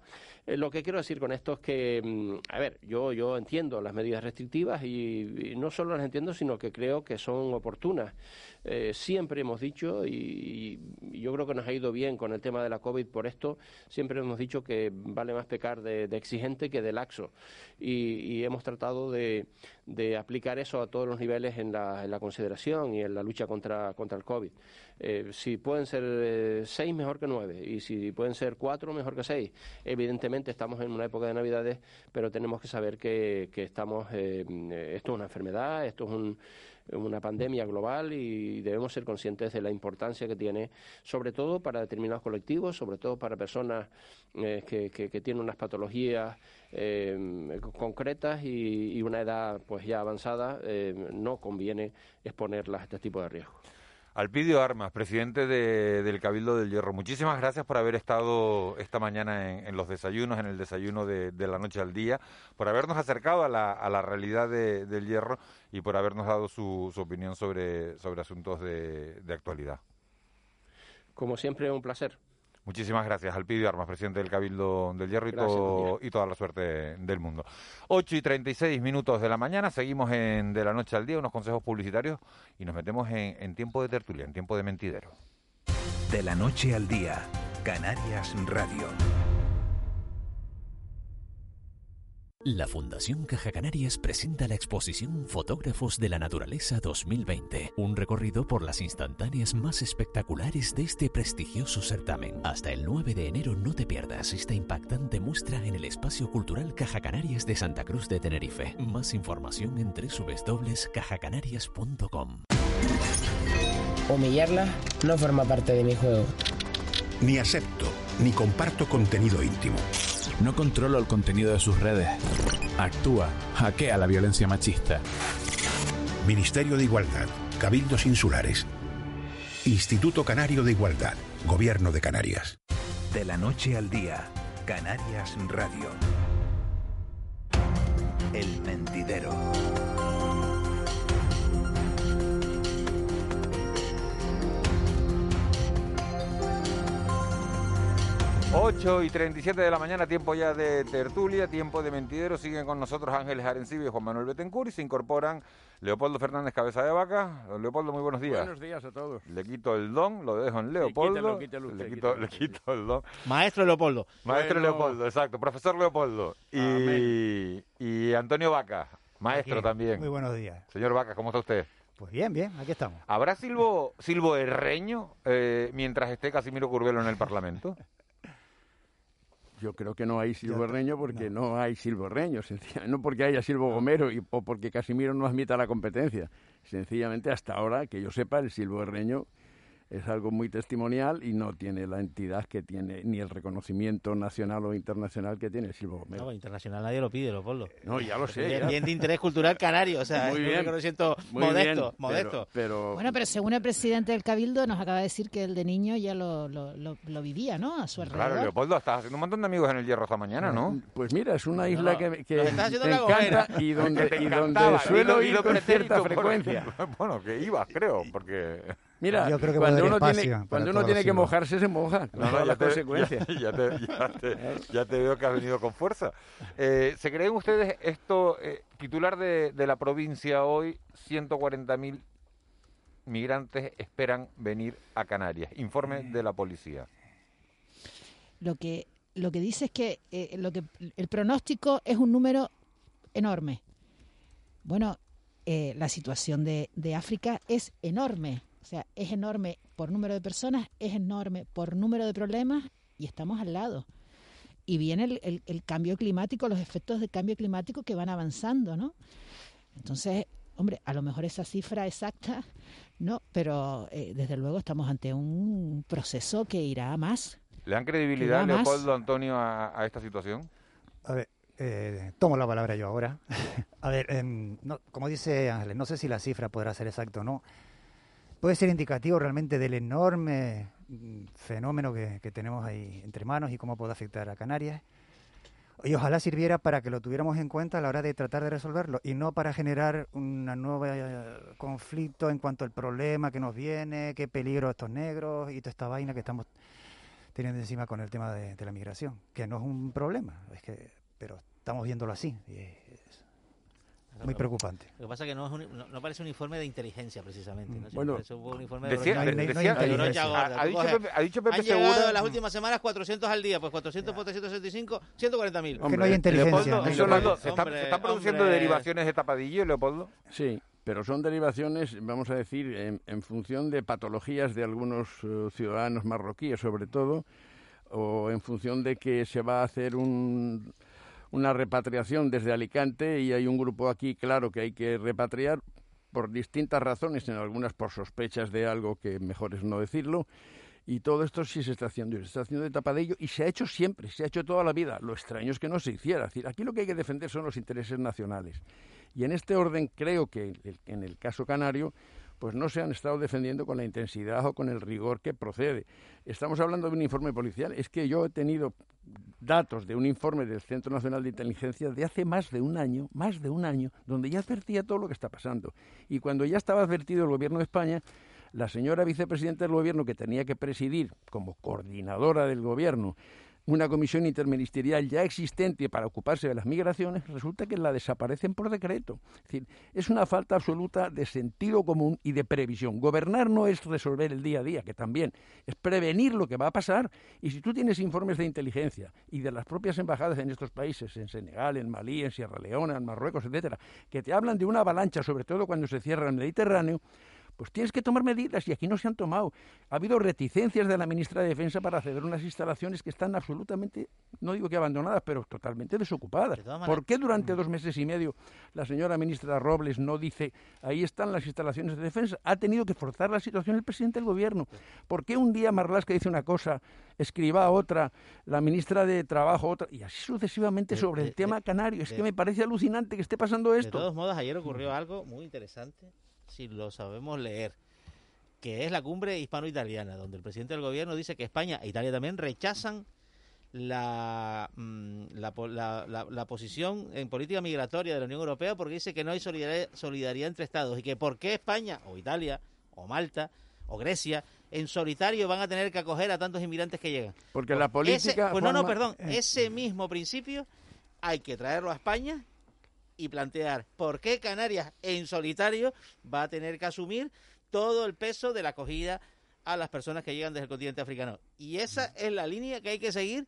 eh, lo que quiero decir con esto es que, mm, a ver, yo, yo entiendo las medidas restrictivas y, no solo las entiendo, sino que creo que son oportunas. Eh, siempre hemos dicho, y, yo creo que nos ha ido bien con el tema de la COVID por esto, siempre hemos dicho que vale más pecar de, exigente que de laxo. Y, hemos tratado de, aplicar eso a todos los niveles en la, en la consideración y en la lucha contra, contra el COVID. Eh, si pueden ser seis, mejor que nueve. Y si pueden ser cuatro, mejor que seis. Evidentemente, estamos en una época de Navidades, pero tenemos que saber que, estamos, eh, esto es una enfermedad, esto es una pandemia global y debemos ser conscientes de la importancia que tiene, sobre todo para determinados colectivos, sobre todo para personas eh, que, tienen unas patologías eh, concretas y, una edad pues ya avanzada, no conviene exponerlas a este tipo de riesgos. Alpidio Armas, presidente del Cabildo del Hierro, muchísimas gracias por haber estado esta mañana en, los desayunos, en el desayuno de, la noche al día, por habernos acercado a la, realidad del hierro y por habernos dado su, opinión sobre asuntos de actualidad. Como siempre, un placer. Muchísimas gracias, Alpidio Armas, presidente del Cabildo del Hierro y, y, toda la suerte del mundo. 8 y 36 minutos de la mañana, seguimos en De la Noche al Día, unos consejos publicitarios y nos metemos en, en tiempo de tertulia, en tiempo de mentidero. De la Noche al Día, Canarias Radio. La Fundación Caja Canarias presenta la exposición Fotógrafos de la Naturaleza 2020, un recorrido por las instantáneas más espectaculares de este prestigioso certamen. Hasta el 9 de enero no te pierdas esta impactante muestra en el Espacio Cultural Caja Canarias de Santa Cruz de Tenerife. Más información en www.cajacanarias.com. Humillarla no forma parte de mi juego. Ni acepto, ni comparto contenido íntimo. No controlo el contenido de sus redes. Actúa, hackea la violencia machista. Ministerio de Igualdad, Cabildos Insulares. Instituto Canario de Igualdad, Gobierno de Canarias. De la noche al día, Canarias Radio. El mentidero. 8 y 37 de la mañana, tiempo ya de tertulia, tiempo de mentidero. Siguen con nosotros Ángeles Arencibio y Juan Manuel Betancourt y se incorporan Leopoldo Fernández Cabeza de Vaca. Leopoldo, muy buenos días. Buenos días a todos. Le quito el don, lo dejo en Leopoldo. le, quito, le quito el don. Maestro Leopoldo. Maestro Leopoldo, exacto. Profesor Leopoldo. Y, y Antonio Vaca, maestro también. Muy buenos días. Señor Vaca, ¿cómo está usted? Pues bien, bien, aquí estamos. ¿Habrá Silvo, Silvo Herreño eh, mientras esté Casimiro Curvelo en el Parlamento? yo creo que no hay silborreño porque no, hay silborreño, no porque haya silbo gomero y, o porque Casimiro no admita la competencia. Sencillamente, hasta ahora, que yo sepa, el silborreño es algo muy testimonial y no tiene la entidad que tiene, ni el reconocimiento nacional o internacional que tiene el Silvo Gomero. No, internacional nadie lo pide, lo ponlo. No, ya lo sé. Bien, de interés cultural canario, o sea, muy bien, reconocimiento modesto, modesto. Pero, Bueno, pero según el presidente del Cabildo nos acaba de decir que el de niño ya lo, lo, lo, vivía, ¿no? A su alrededor. Claro, Leopoldo, estás haciendo un montón de amigos en el Hierro esta mañana, ¿no? Pues mira, es una isla que, que te encanta y donde, y donde suelo ir con cierta frecuencia. bueno, que ibas, creo, porque... Mira, cuando, uno tiene, cuando uno tiene que mojarse, se moja. No, ya, te, consecuencias. Ya, te, veo que has venido con fuerza. Eh, ¿Se creen ustedes esto, eh, titular de, de la provincia hoy, 140.000 migrantes esperan venir a Canarias? Informe de la policía. Lo que, lo que dice es que, eh, lo que el pronóstico es un número enorme. Bueno, la situación de, de África es enorme o sea, es enorme por número de personas, es enorme por número de problemas y estamos al lado. Y viene el, el, cambio climático, los efectos del cambio climático que van avanzando, ¿no? Entonces, hombre, a lo mejor esa cifra exacta, no, pero eh, desde luego estamos ante un proceso que irá a más. ¿Le dan credibilidad, Leopoldo Antonio, a, esta situación? A ver, eh, tomo la palabra yo ahora. a ver, em, no, como dice Ángeles, no sé si la cifra podrá ser exacta o no, puede ser indicativo realmente del enorme mm, fenómeno que, tenemos ahí entre manos y cómo puede afectar a Canarias. Y ojalá sirviera para que lo tuviéramos en cuenta a la hora de tratar de resolverlo y no para generar un nuevo eh, conflicto en cuanto al problema que nos viene, qué peligro estos negros y toda esta vaina que estamos teniendo encima con el tema de, la migración, que no es un problema, es que, pero estamos viéndolo así. Muy preocupante. Lo que pasa es que no, es un, no, parece un informe de inteligencia, precisamente. ¿no? Bueno, parece un informe de decía, de, decía, ha, dicho Pepe, ha dicho Pepe Han Segura... llegado en las últimas semanas 400 al día, pues 400 por 365, 140 mil. Que no hay inteligencia. Leopoldo, ¿se, está, ¿se, están produciendo hombre. derivaciones de tapadillo, Leopoldo? Sí, pero son derivaciones, vamos a decir, en, en función de patologías de algunos uh, ciudadanos marroquíes, sobre todo, o en función de que se va a hacer un una repatriación desde Alicante y hay un grupo aquí, claro, que hay que repatriar por distintas razones, en algunas por sospechas de algo que mejor es no decirlo. Y todo esto sí se está haciendo, y se está haciendo de tapadillo y se ha hecho siempre, se ha hecho toda la vida. Lo extraño es que no se hiciera. decir, aquí lo que hay que defender son los intereses nacionales. Y en este orden creo que en el caso canario pues no se han estado defendiendo con la intensidad o con el rigor que procede. Estamos hablando de un informe policial. Es que yo he tenido datos de un informe del Centro Nacional de Inteligencia de hace más de un año, más de un año, donde ya advertía todo lo que está pasando. Y cuando ya estaba advertido el Gobierno de España, la señora vicepresidenta del Gobierno, que tenía que presidir como coordinadora del Gobierno una comisión interministerial ya existente para ocuparse de las migraciones, resulta que la desaparecen por decreto. Es decir, es una falta absoluta de sentido común y de previsión. Gobernar no es resolver el día a día, que también es prevenir lo que va a pasar. Y si tú tienes informes de inteligencia y de las propias embajadas en estos países, en Senegal, en Malí, en Sierra Leona, en Marruecos, etcétera, que te hablan de una avalancha, sobre todo cuando se cierra el Mediterráneo, pues tienes que tomar medidas y aquí no se han tomado. Ha habido reticencias de la ministra de Defensa para ceder unas instalaciones que están absolutamente, no digo que abandonadas, pero totalmente desocupadas. ¿Por qué durante dos meses y medio la señora ministra Robles no dice, ahí están las instalaciones de defensa? Ha tenido que forzar la situación el presidente del gobierno. ¿Por qué un día Marlasca dice una cosa, escriba otra, la ministra de Trabajo otra, y así sucesivamente sobre el tema canario? Es que me parece alucinante que esté pasando esto. De todos modos, ayer ocurrió algo muy interesante si lo sabemos leer, que es la cumbre hispano-italiana, donde el presidente del gobierno dice que España e Italia también rechazan la, mm, la, la, posición en política migratoria de la Unión Europea porque dice que no hay solidaridad, solidaridad entre Estados y que por qué España o Italia o Malta o Grecia en solitario van a tener que acoger a tantos inmigrantes que llegan. Porque la política... pues no, no, perdón, eh. ese mismo principio hay que traerlo a España y plantear por qué Canarias en solitario va a tener que asumir todo el peso de la acogida a las personas que llegan desde el continente africano. Y esa es la línea que hay que seguir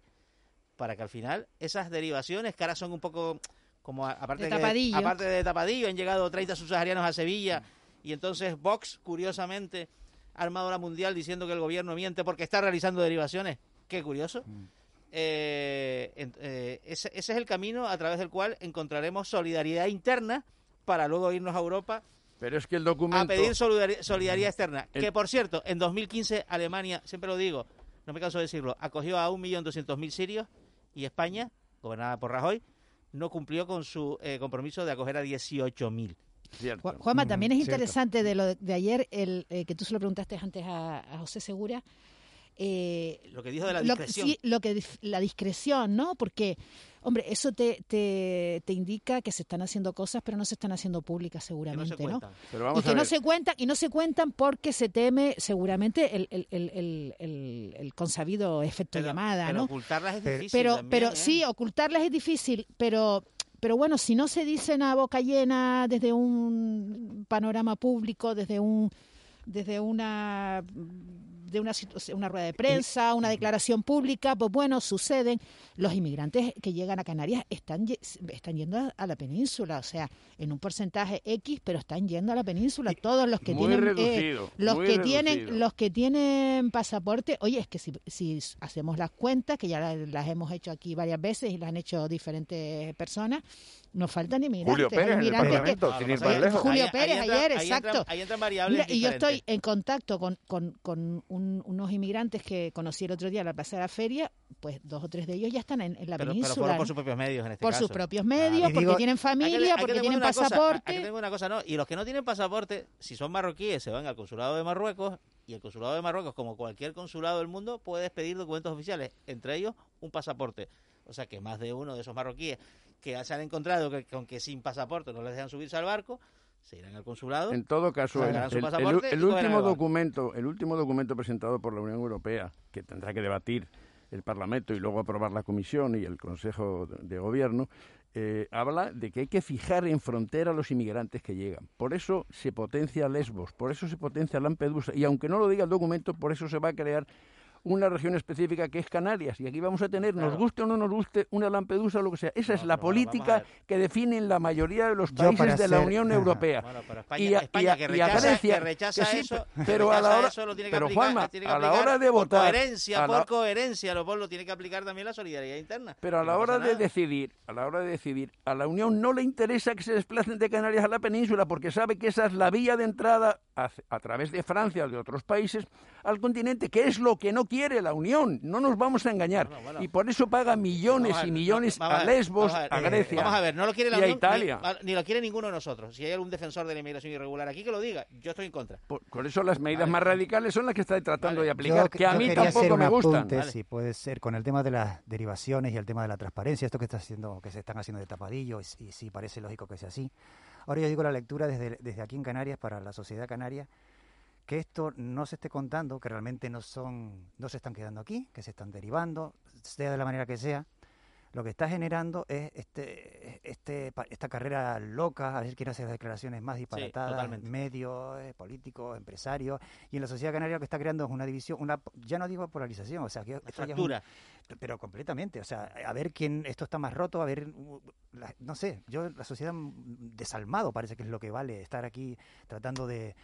para que al final esas derivaciones, que ahora son un poco como aparte de, tapadillo. aparte de tapadillo, han llegado 30 subsaharianos a Sevilla y entonces Vox, curiosamente, ha armado la mundial diciendo que el gobierno miente porque está realizando derivaciones. Qué curioso. Eh, eh, ese, es el camino a través del cual encontraremos solidaridad interna para luego irnos a Europa pero es que el documento... A pedir solidaridad, externa. Que, por cierto, en 2015 Alemania, siempre lo digo, no me canso de decirlo, acogió a 1.200.000 sirios y España, gobernada por Rajoy, no cumplió con su eh, compromiso de acoger a 18.000. Juanma, también es interesante de lo de ayer, el que tú se lo preguntaste antes a, a José Segura, eh, lo que dijo de la discreción. sí, lo que, la discreción, ¿no? Porque, hombre, eso te, te, te, indica que se están haciendo cosas, pero no se están haciendo públicas seguramente, ¿no? y que no se cuentan, y no se cuentan porque se teme seguramente el, el, el, el, el consabido efecto llamada, pero ¿no? ocultarlas es difícil. Pero, pero ¿eh? sí, ocultarlas es difícil, pero pero bueno, si no se dicen a boca llena desde un panorama público, desde un desde una de una, una rueda de prensa, una declaración pública, pues bueno, suceden. Los inmigrantes que llegan a Canarias están, están yendo a la península, o sea, en un porcentaje X, pero están yendo a la península. Todos los que tienen eh, los que tienen los que tienen pasaporte, oye, es que si, si hacemos las cuentas, que ya las hemos hecho aquí varias veces y las han hecho diferentes personas, nos faltan inmigrantes. Julio Pérez, que, Julio Pérez ayer, exacto. Ahí entran, variables y yo estoy en contacto con, con, con unos inmigrantes que conocí el otro día en la Plaza de la Feria, pues dos o tres de ellos ya están en, la península. Pero por sus propios medios en este Por sus propios medios, porque tienen familia, porque tienen pasaporte. una cosa, no. Y los que no tienen pasaporte, si son marroquíes, se van al consulado de Marruecos y el consulado de Marruecos, como cualquier consulado del mundo, puede pedir documentos oficiales, entre ellos un pasaporte. O sea que más de uno de esos marroquíes que se han encontrado que, con que sin pasaporte no les dejan subirse al barco, se irán al consulado. En todo caso, el, el, último documento, el último documento presentado por la Unión Europea, que tendrá que debatir el Parlamento y luego aprobar la Comisión y el Consejo de Gobierno, eh, habla de que hay que fijar en frontera a los inmigrantes que llegan. Por eso se potencia Lesbos, por eso se potencia Lampedusa, y aunque no lo diga el documento, por eso se va a crear una región específica que es Canarias. Y aquí vamos a tener, nos guste o no nos guste, una Lampedusa o lo que sea. Esa es la política que definen la mayoría de los países de la Unión Europea. y, a, que rechaza, eso, pero a la hora, pero Juanma, a la hora de votar, coherencia, por coherencia, lo, lo tiene que aplicar también la solidaridad interna. Pero a la hora de decidir, a la hora de decidir, a la Unión no le interesa que se desplacen de Canarias a la península porque sabe que esa es la vía de entrada a, a través de Francia o de otros países al continente, que es lo que no quiere la Unión, no nos vamos a engañar. Y por eso paga millones y millones a, Lesbos, a, Grecia. Vamos a ver, no lo quiere la y Unión, a Italia. Ni, lo quiere ninguno de nosotros. Si hay algún defensor de la inmigración irregular aquí que lo diga, yo estoy en contra. Por, eso las medidas más radicales son las que está tratando de aplicar, que a mí tampoco me gustan. Si puede ser, con el tema de las derivaciones y el tema de la transparencia, esto que está haciendo, que se están haciendo de tapadillo, y, y sí parece lógico que sea así. Ahora yo digo la lectura desde, desde aquí en Canarias para la sociedad canaria que esto no se esté contando, que realmente no son, no se están quedando aquí, que se están derivando, sea de la manera que sea, lo que está generando es este, este, esta carrera loca, a ver quién hace las declaraciones más disparatadas, medios, eh, políticos, empresarios, y en la sociedad canaria lo que está creando es una división, una ya no digo polarización, o sea, que fractura. pero completamente, o sea, a ver quién esto está más roto, a ver, no sé, yo la sociedad desalmado parece que es lo que vale estar aquí tratando de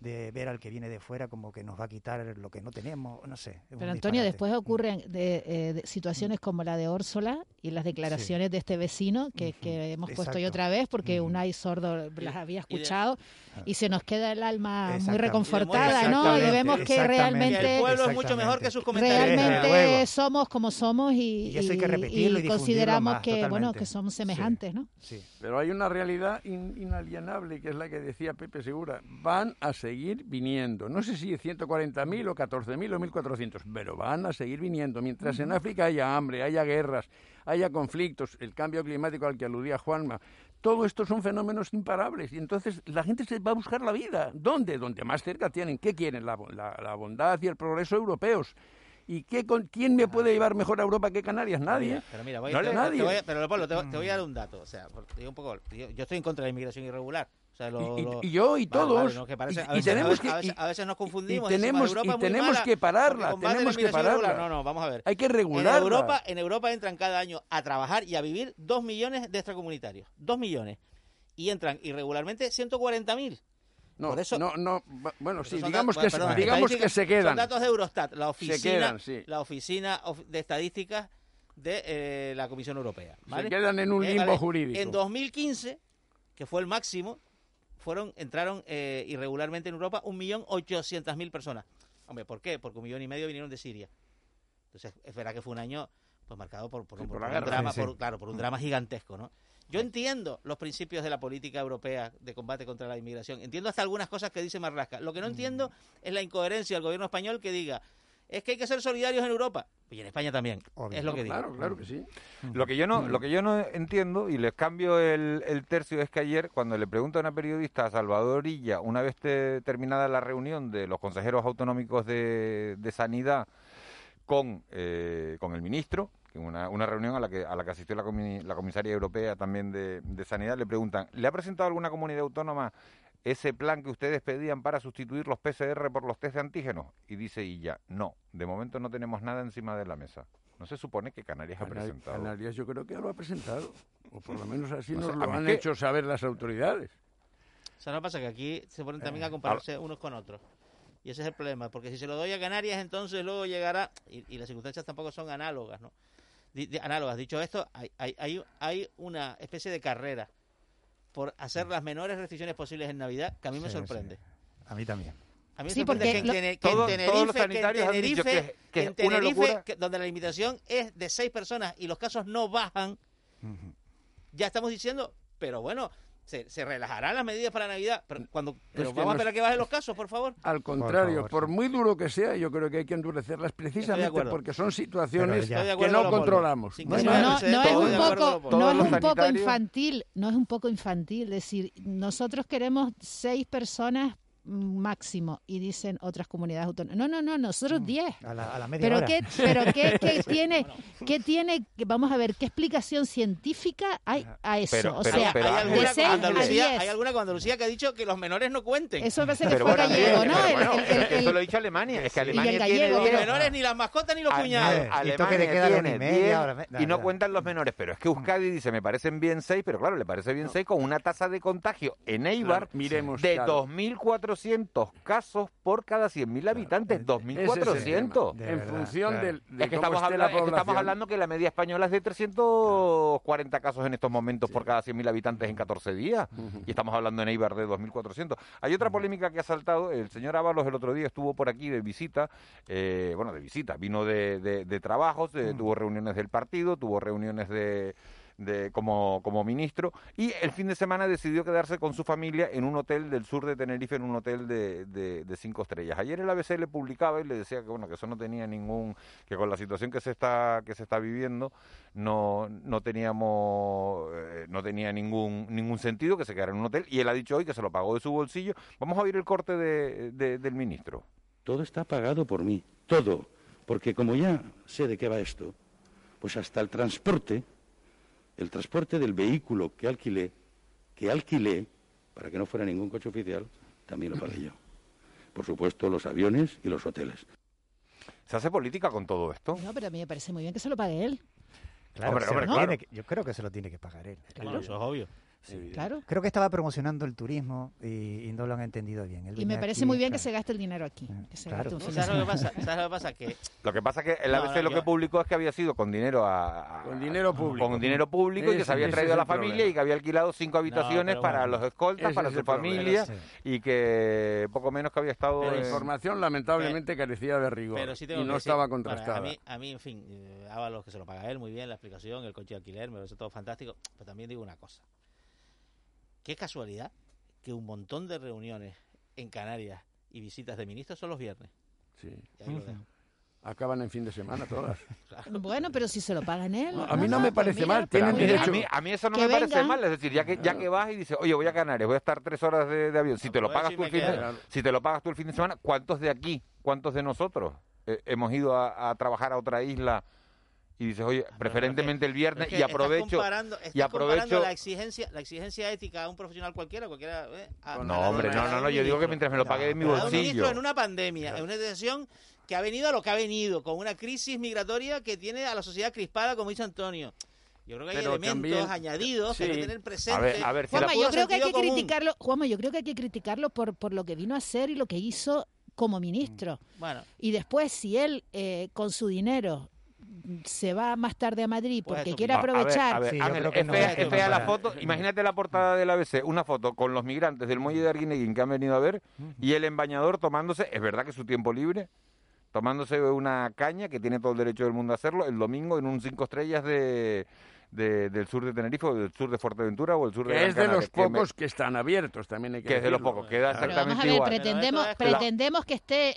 de ver al que viene de fuera como que nos va a quitar lo que no tenemos, no sé. Pero Antonio, después ocurren de, eh, situaciones como la de Órsola y las declaraciones de este vecino que, hemos puesto hoy otra vez porque un Unai Sordo las había escuchado y, se nos queda el alma muy reconfortada, ¿no? Y vemos que realmente... el pueblo es mucho mejor que sus comentarios. Realmente somos como somos y, consideramos que, bueno, que somos semejantes, ¿no? Sí. Pero hay una realidad inalienable que es la que decía Pepe Segura. Van a seguir viniendo. No sé si 140.000 o 14.000 o 1.400, pero van a seguir viniendo. Mientras en África haya hambre, haya guerras, haya conflictos, el cambio climático al que aludía Juanma, todo esto son fenómenos imparables y entonces la gente se va a buscar la vida. ¿Dónde? Donde más cerca tienen. ¿Qué quieren? La, la, bondad y el progreso europeos. ¿Y qué, con, quién me puede llevar mejor a Europa que Canarias? Nadie. Pero mira, voy, nadie. pero Pablo, te, voy a dar un dato. O sea, un poco, yo estoy en contra de la inmigración irregular y, yo y todos. y, tenemos que. A veces, nos confundimos. Y tenemos, y tenemos que pararla. Tenemos que pararla. No, no, vamos a ver. Hay que regularla. En Europa, en Europa entran cada año a trabajar y a vivir dos millones de extracomunitarios. Dos millones. Y entran irregularmente 140.000. No, Por eso, no, no, bueno, sí, digamos, que, digamos que se quedan. Son datos de Eurostat, la oficina, la oficina de estadísticas de eh, la Comisión Europea. Se quedan en un Eh, limbo vale, jurídico. En 2015, que fue el máximo, fueron entraron eh, irregularmente en Europa 1.800.000 personas. Hombre, ¿por qué? Porque un millón y medio vinieron de Siria. Entonces, es verdad que fue un año pues marcado por, por, Sí, un- por por la un guerra. drama, Sí, claro, por un drama gigantesco, ¿no? Yo entiendo los principios de la política europea de combate contra la inmigración. Entiendo hasta algunas cosas que dice Marlasca. Lo que no entiendo es la incoherencia del gobierno español que diga es que hay que ser solidarios en Europa. Y en España también. Es lo que digo. Claro, claro que sí. Lo que yo no, lo que yo no entiendo, y les cambio el, el tercio, es que ayer, cuando le pregunta a una periodista a Salvador Illa, una vez te- terminada la reunión de los consejeros autonómicos de, de Sanidad con, eh, con el ministro, que una, una reunión a la que, a la que asistió la, comi- la comisaria europea también de, de Sanidad, le preguntan, ¿le ha presentado alguna comunidad autónoma ese plan que ustedes pedían para sustituir los PCR por los test de antígenos? Y dice Illa, no, de momento no tenemos nada encima de la mesa. No se supone que Canarias ha presentado. Canarias yo creo que lo ha presentado. O por lo menos así No nos sé, lo han hecho saber las autoridades. O sea, no pasa que aquí se ponen también Eh, a compararse unos con otros. Y ese es el problema, porque si se lo doy a Canarias, entonces luego llegará, y, y las circunstancias tampoco son análogas, ¿no? Di- di- análogas. Dicho esto, hay, hay, hay, hay una especie de carrera por hacer las menores restricciones posibles en Navidad que a mí me Sí, sí. sorprende. A mí también. A mí me Sí, sorprende porque que en, lo- Tene- que en Todos- Tenerife, todos los que en sanitarios han dicho Tenerife- que- que en Tenerife, donde la limitación es de seis personas y los casos no bajan, ya estamos diciendo, pero bueno, se, se relajarán las medidas para Navidad, pero, cuando, pero vamos a nos- esperar que bajen los casos, por favor. Al contrario, favor, por, sí. muy duro que sea, yo creo que hay que endurecerlas precisamente porque son situaciones que no controlamos. No. No, no es un poco, no es un poco infantil, no es un poco infantil decir nosotros queremos seis personas mm, máximo y dicen otras comunidades autónomas. No, no, no, nosotros diez. A la, a la media Pero hora. qué, pero qué, qué tiene, qué tiene, vamos a ver, qué explicación científica hay a eso. Pero- o pero- sea, pero- hay, alguna, Andalucía, hay alguna con Andalucía que ha dicho que los menores no cuenten. Eso me parece que Pero fue bueno, gallego, ¿no? El- bueno, el- que el- eso lo ha dicho Alemania. Es que Y el Alemania gallego, tiene Ni los menores, ni las mascotas, ni los A- cuñados. Y Alemania queda y tiene media, 10 ahora me- y no da- cuentan los menores, pero es que Euskadi dice, me parecen bien 6, pero claro, le parece bien 6 con una tasa de contagio en Eibar Claro, miremos, de claro. 2.400 casos por cada 100.000 habitantes. Ese es el 2.400. tema. De En función claro. del, de Es que, estamos es que estamos hablando que la media española es de 340 casos en estos momentos por cada 100.000 habitantes en 14 días. Y estamos hablando en Eibar de 2.400. Hay otra polémica que ha saltado. El señor Ábalos el otro día estuvo por aquí de visita. eh, bueno, de visita. Vino de, de- de trabajos, eh, tuvo reuniones del partido, tuvo reuniones de de, como, como ministro y el fin de semana decidió quedarse con su familia en un hotel del sur de Tenerife, en un hotel de, de, cinco estrellas. Ayer el ABC le publicaba y le decía que bueno que eso no tenía ningún, que con la situación que se está que se está viviendo no no teníamos eh, no tenía ningún ningún sentido que se quedara en un hotel y él ha dicho hoy que se lo pagó de su bolsillo. Vamos a oír el corte de, de- del ministro. Todo está pagado por mí, todo, porque como ya sé de qué va esto, pues hasta el transporte, el transporte del vehículo que alquilé, que alquilé, para que no fuera ningún coche oficial, también lo pagué yo. Por supuesto, los aviones y los hoteles. ¿Se hace política con todo esto? No, pero a mí me parece muy bien que se lo pague él. Claro, Hombre, hombre, tiene claro. que- yo creo que se lo tiene que pagar él. Bueno, eso es obvio. Claro. Creo que estaba promocionando el turismo y, y no lo han entendido bien. Él Y me parece aquí, muy bien que claro. se gaste el dinero aquí. Que se Claro. gaste un ¿Sabes lo que pasa? ¿Sabes lo que pasa? Que Lo que pasa es que el No, ABC no, lo yo- que publicó es que había sido con dinero a, a- Con dinero público. con dinero público y que se había traído a la familia problema. y que había alquilado cinco habitaciones pero para bueno. los escoltas, para su problema. familia Sí. y que poco menos que había estado La en- información lamentablemente carecía de rigor Pero sí tengo y que no decir- estaba bueno, contrastada. a, mí, a mí, en fin, eh, Ábalos que se lo paga él, muy bien, la explicación, el coche de alquiler, me parece todo fantástico. Pero también digo una cosa. Qué casualidad que un montón de reuniones en Canarias y visitas de ministros son los viernes. Sí. Acaban en fin de semana todas. Bueno, pero si se lo pagan él. A mí no me parece mira, mal, a, mí, derecho. a, mí, a mí eso no Que me parece mal, es decir, ya que, ya que vas y dices, oye, voy a Canarias, voy a estar tres horas de, de avión, si te lo Pues pagas tú el fin de, si te lo pagas tú el fin de semana, ¿cuántos de aquí, cuántos de nosotros eh, hemos ido a, a trabajar a otra isla y dices, oye, preferentemente el viernes es que y aprovecho Estás comparando, estás y aprovecho comparando la exigencia, la exigencia ética a un profesional cualquiera, cualquiera eh, a- a No, la hombre, no, a no, no, yo digo que mientras me lo pague de mi A un ministro bolsillo. en una pandemia, en una situación que ha venido a lo que ha venido, con una crisis migratoria que tiene a la sociedad crispada, como dice Antonio. Yo creo que hay Pero elementos también- añadidos que hay sí. que tener presentes. A ver, a ver, si Juanma, yo creo que hay que común. criticarlo, Juanma, yo creo que hay que criticarlo por, por lo que vino a hacer y lo que hizo como ministro. Bueno, Y después, si él, eh, con su dinero, se va más tarde a Madrid pues porque quiere aprovechar. Es, fea, la foto. Imagínate la portada del ABC, una foto con los migrantes del muelle de Arguineguín que han venido a ver y el embañador tomándose, es verdad que es su tiempo libre, tomándose una caña que tiene todo el derecho del mundo a hacerlo el domingo en un cinco estrellas de del sur de Tenerife o del sur de Fuerteventura o el sur de que es de los pocos que, están abiertos también hay que, que es de los pocos queda exactamente igual. pretendemos pretendemos que esté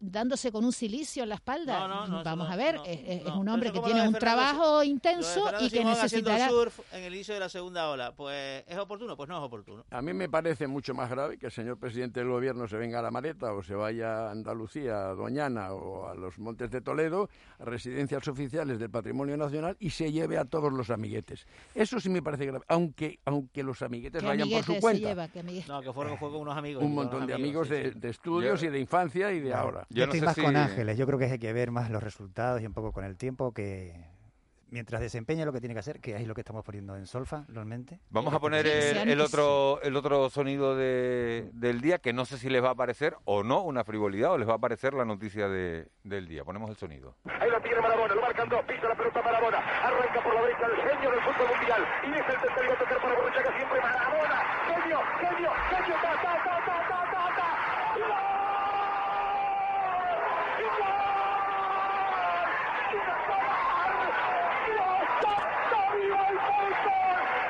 dándose con un silicio en la espalda. Vamos a ver es, un hombre que tiene un trabajo intenso y que necesitará surf en el inicio de la segunda ola pues es oportuno pues no es oportuno. A mí me parece mucho más grave que el señor presidente del gobierno se venga a la maleta o se vaya a Andalucía a Doñana o a los Montes de Toledo a residencias oficiales del patrimonio nacional y se lleve a todos los amiguetes. Eso sí me parece grave, aunque, aunque los amiguetes vayan por su cuenta. no, que fueron, fue con unos amigos. Un montón de amigos, de, estudios y de infancia y de ahora. Yo, estoy más con Ángeles, yo creo que hay que ver más los resultados y un poco con el tiempo que mientras desempeña lo que tiene que hacer, que es lo que estamos poniendo en solfa realmente. Vamos a poner el, otro el otro sonido de, del día, que no sé si les va a parecer o no una frivolidad o les va a parecer la noticia de, del día. Ponemos el sonido. Ahí la tiene Marabona, lo marcan dos, pisa la pelota Marabona, arranca por la derecha el genio del fútbol mundial y es el tercero a tocar para Borruchaga siempre Marabona, genio, genio, genio, ta, ta, ta, ta, ta.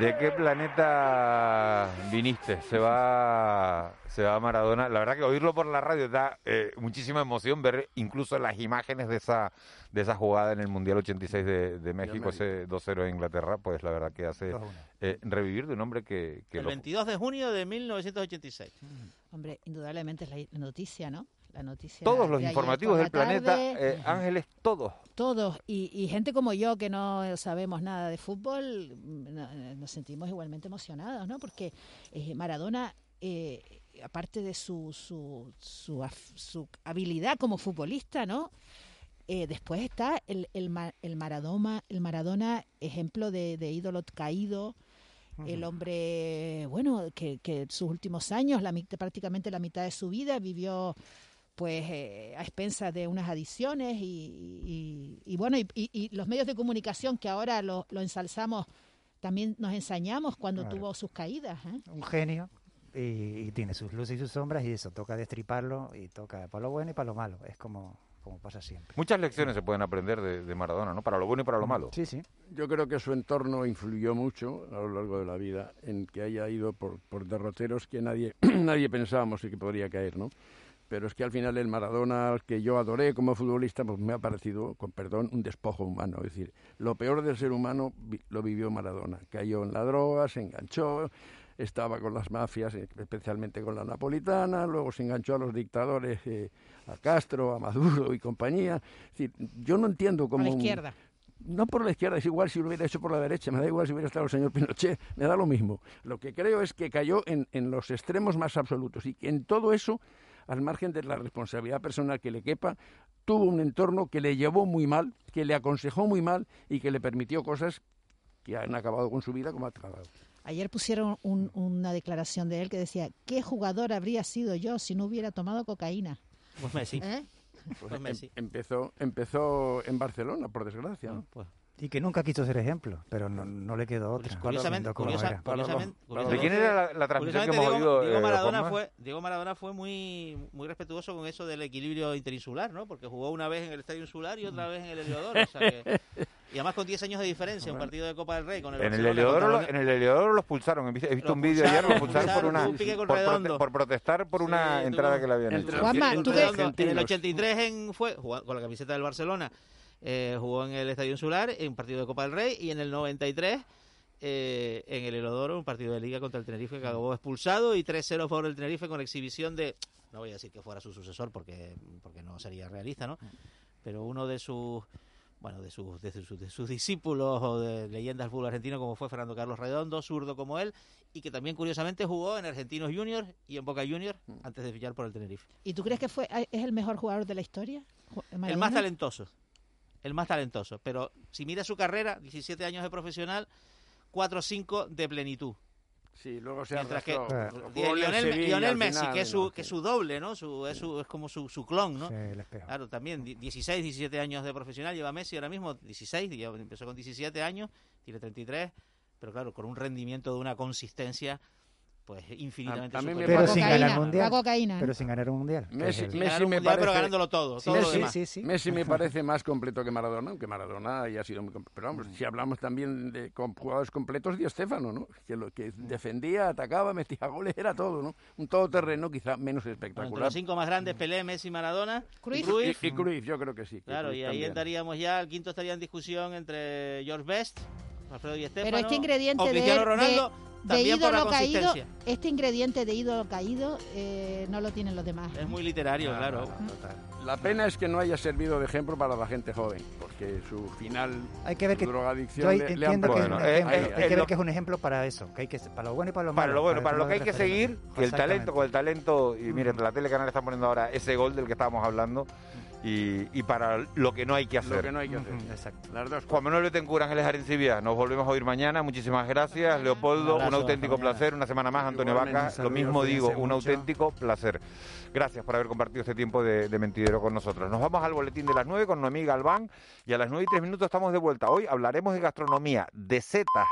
¿De qué planeta viniste? Se va, se va Maradona. La verdad que oírlo por la radio da eh, muchísima emoción, ver incluso las imágenes de esa, de esa jugada en el Mundial 86 de, México, ese 2-0 en Inglaterra, pues la verdad que hace eh, revivir de un hombre que... que el 22 de junio de 1986. Hombre, indudablemente es la noticia, ¿no? Noticia. Todos los informativos del planeta, eh, Ángeles, todos. Todos. Y, gente como yo que no sabemos nada de fútbol, mm, nos sentimos igualmente emocionados, ¿no? Porque eh, Maradona, eh, aparte de su, su, su, habilidad como futbolista, ¿no? después está el, el, el, Maradona, el Maradona, ejemplo de, ídolo caído, el hombre, bueno, que, que sus últimos años, la, prácticamente la mitad de su vida, vivió pues eh, a expensas de unas adiciones y, bueno, y, los medios de comunicación que ahora lo, ensalzamos, también nos ensañamos cuando tuvo sus caídas. ¿eh? Un genio y, tiene sus luces y sus sombras y eso, toca destriparlo y toca para lo bueno y para lo malo, es como, como pasa siempre. Muchas lecciones se pueden aprender de, Maradona, ¿no? Para lo bueno y para lo malo. Sí, sí. Yo creo que su entorno influyó mucho a lo largo de la vida en que haya ido por, por derroteros que nadie, nadie pensábamos y que podría caer, ¿no? Pero es que al final el Maradona que yo adoré como futbolista pues me ha parecido, con perdón, un despojo humano. Es decir, lo peor del ser humano lo vivió Maradona. Cayó en la droga, se enganchó, estaba con las mafias, especialmente con la napolitana, luego se enganchó a los dictadores, eh, a Castro, a Maduro y compañía. Es decir, yo no entiendo cómo... Por la izquierda. no por la izquierda, es igual si lo hubiera hecho por la derecha, me da igual si hubiera estado el señor Pinochet, me da lo mismo. Lo que creo es que cayó en, en los extremos más absolutos y que en todo eso al margen de la responsabilidad personal que le quepa, tuvo un entorno que le llevó muy mal, que le aconsejó muy mal y que le permitió cosas que han acabado con su vida como ha acabado. Ayer pusieron una declaración de él que decía, ¿qué jugador habría sido yo si no hubiera tomado cocaína? Pues Messi. ¿Eh? Pues em, Messi. empezó, empezó en Barcelona, por desgracia. ¿no? Pues y que nunca quiso ser ejemplo, pero no, no le quedó otra. Curiosamente, curiosamente, ¿De quién era la, transmisión que hemos oído? Diego, Maradona fue, Diego Maradona fue muy, muy respetuoso con eso del equilibrio interinsular, ¿no? Porque jugó una vez en el Estadio Insular y otra vez en el Heliodoro. O sea que, y además con 10 años de diferencia, un partido de Copa del Rey. Con el en, el Heliodoro, en el Heliodoro los pulsaron. He visto, un vídeo ayer, los expulsaron por una. Por, por, protestar por una entrada que le habían hecho. Juanma, tú en el 83 en, fue, con la camiseta del Barcelona eh, jugó en el Estadio Insular en un partido de Copa del Rey y en el 93 eh, en el Herodoro, un partido de liga contra el Tenerife que acabó expulsado y 3-0 a favor del Tenerife con exhibición de, no voy a decir que fuera su sucesor porque, porque no sería realista, ¿no? Pero uno de sus bueno, de sus, de, sus, de sus discípulos o de leyendas del fútbol argentino como fue Fernando Carlos Redondo, zurdo como él, y que también curiosamente jugó en Argentinos Juniors y en Boca Juniors Mm. antes de fichar por el Tenerife. ¿Y tú crees que fue es el mejor jugador de la historia? El más talentoso, el más talentoso, pero si mira su carrera, 17 años de profesional, 4 o 5 de plenitud. Sí, luego se Mientras que el Lionel, Sevilla Lionel Messi, final, que es ¿no? su, que es su doble, ¿no? Su, es, su- es como su, su clon, ¿no? Sí, el espejo. Claro, también di- 16, 17 años de profesional lleva Messi ahora mismo, 16, ya empezó con 17 años, tiene 33, pero claro, con un rendimiento de una consistencia pues infinitamente A- a mí me superior. Pero sin ganar cocaína, mundial. la cocaína. Pero sin ganar un mundial. que Messi, es el- Messi Ganar un me mundial, parece, pero ganándolo todo, Sí, todo lo sí, demás. sí, sí. Messi me parece más completo que Maradona, aunque Maradona ya ha sido muy completo. Pero vamos, si hablamos también de jugadores completos, Di Stéfano, ¿no? Que lo que defendía, atacaba, metía goles, era todo, ¿no? Un todoterreno quizá menos Bueno, entre espectacular. los cinco más grandes, Pelé, Messi, Maradona, Cruyff. Y, y Cruyff, yo creo que sí. que Claro, Cruyff y ahí también. entraríamos ya, el quinto estaría en discusión entre George Best, Alfredo Di Pero Stéfano, este ingrediente o de, Cristiano de- Ronaldo, de también por la ídolo caído, consistencia. este ingrediente de ídolo caído eh, no lo tienen los demás. Es muy literario, Ah, claro. La pena es que no haya servido de ejemplo para la gente joven, porque su final Hay que ver que drogadicción yo le, le han entiendo que, es Bueno, un eh, ejemplo, eh, hay eh, que ver lo- que es un ejemplo para eso, que hay que para lo bueno y para lo malo. Para lo bueno, para lo tenerlo que hay de que seguir, que el talento, con el talento, y miren, la tele canal está poniendo ahora ese gol del que estábamos hablando, y, y para lo que no hay que hacer. Lo que no hay que hacer. Exacto. Las dos Juan Manuel Betancourt, Ángeles Arencibia, nos volvemos a oír mañana. Muchísimas gracias. Leopoldo, Un auténtico placer. Una semana más, Antonio Igualmente, Vaca. Lo mismo digo, un mucho. auténtico placer. Gracias por haber compartido este tiempo de, de mentidero con nosotros. Nos vamos al boletín de las 9 con Noemí Galván y a las 9 y 3 minutos estamos de vuelta. Hoy hablaremos de gastronomía, de setas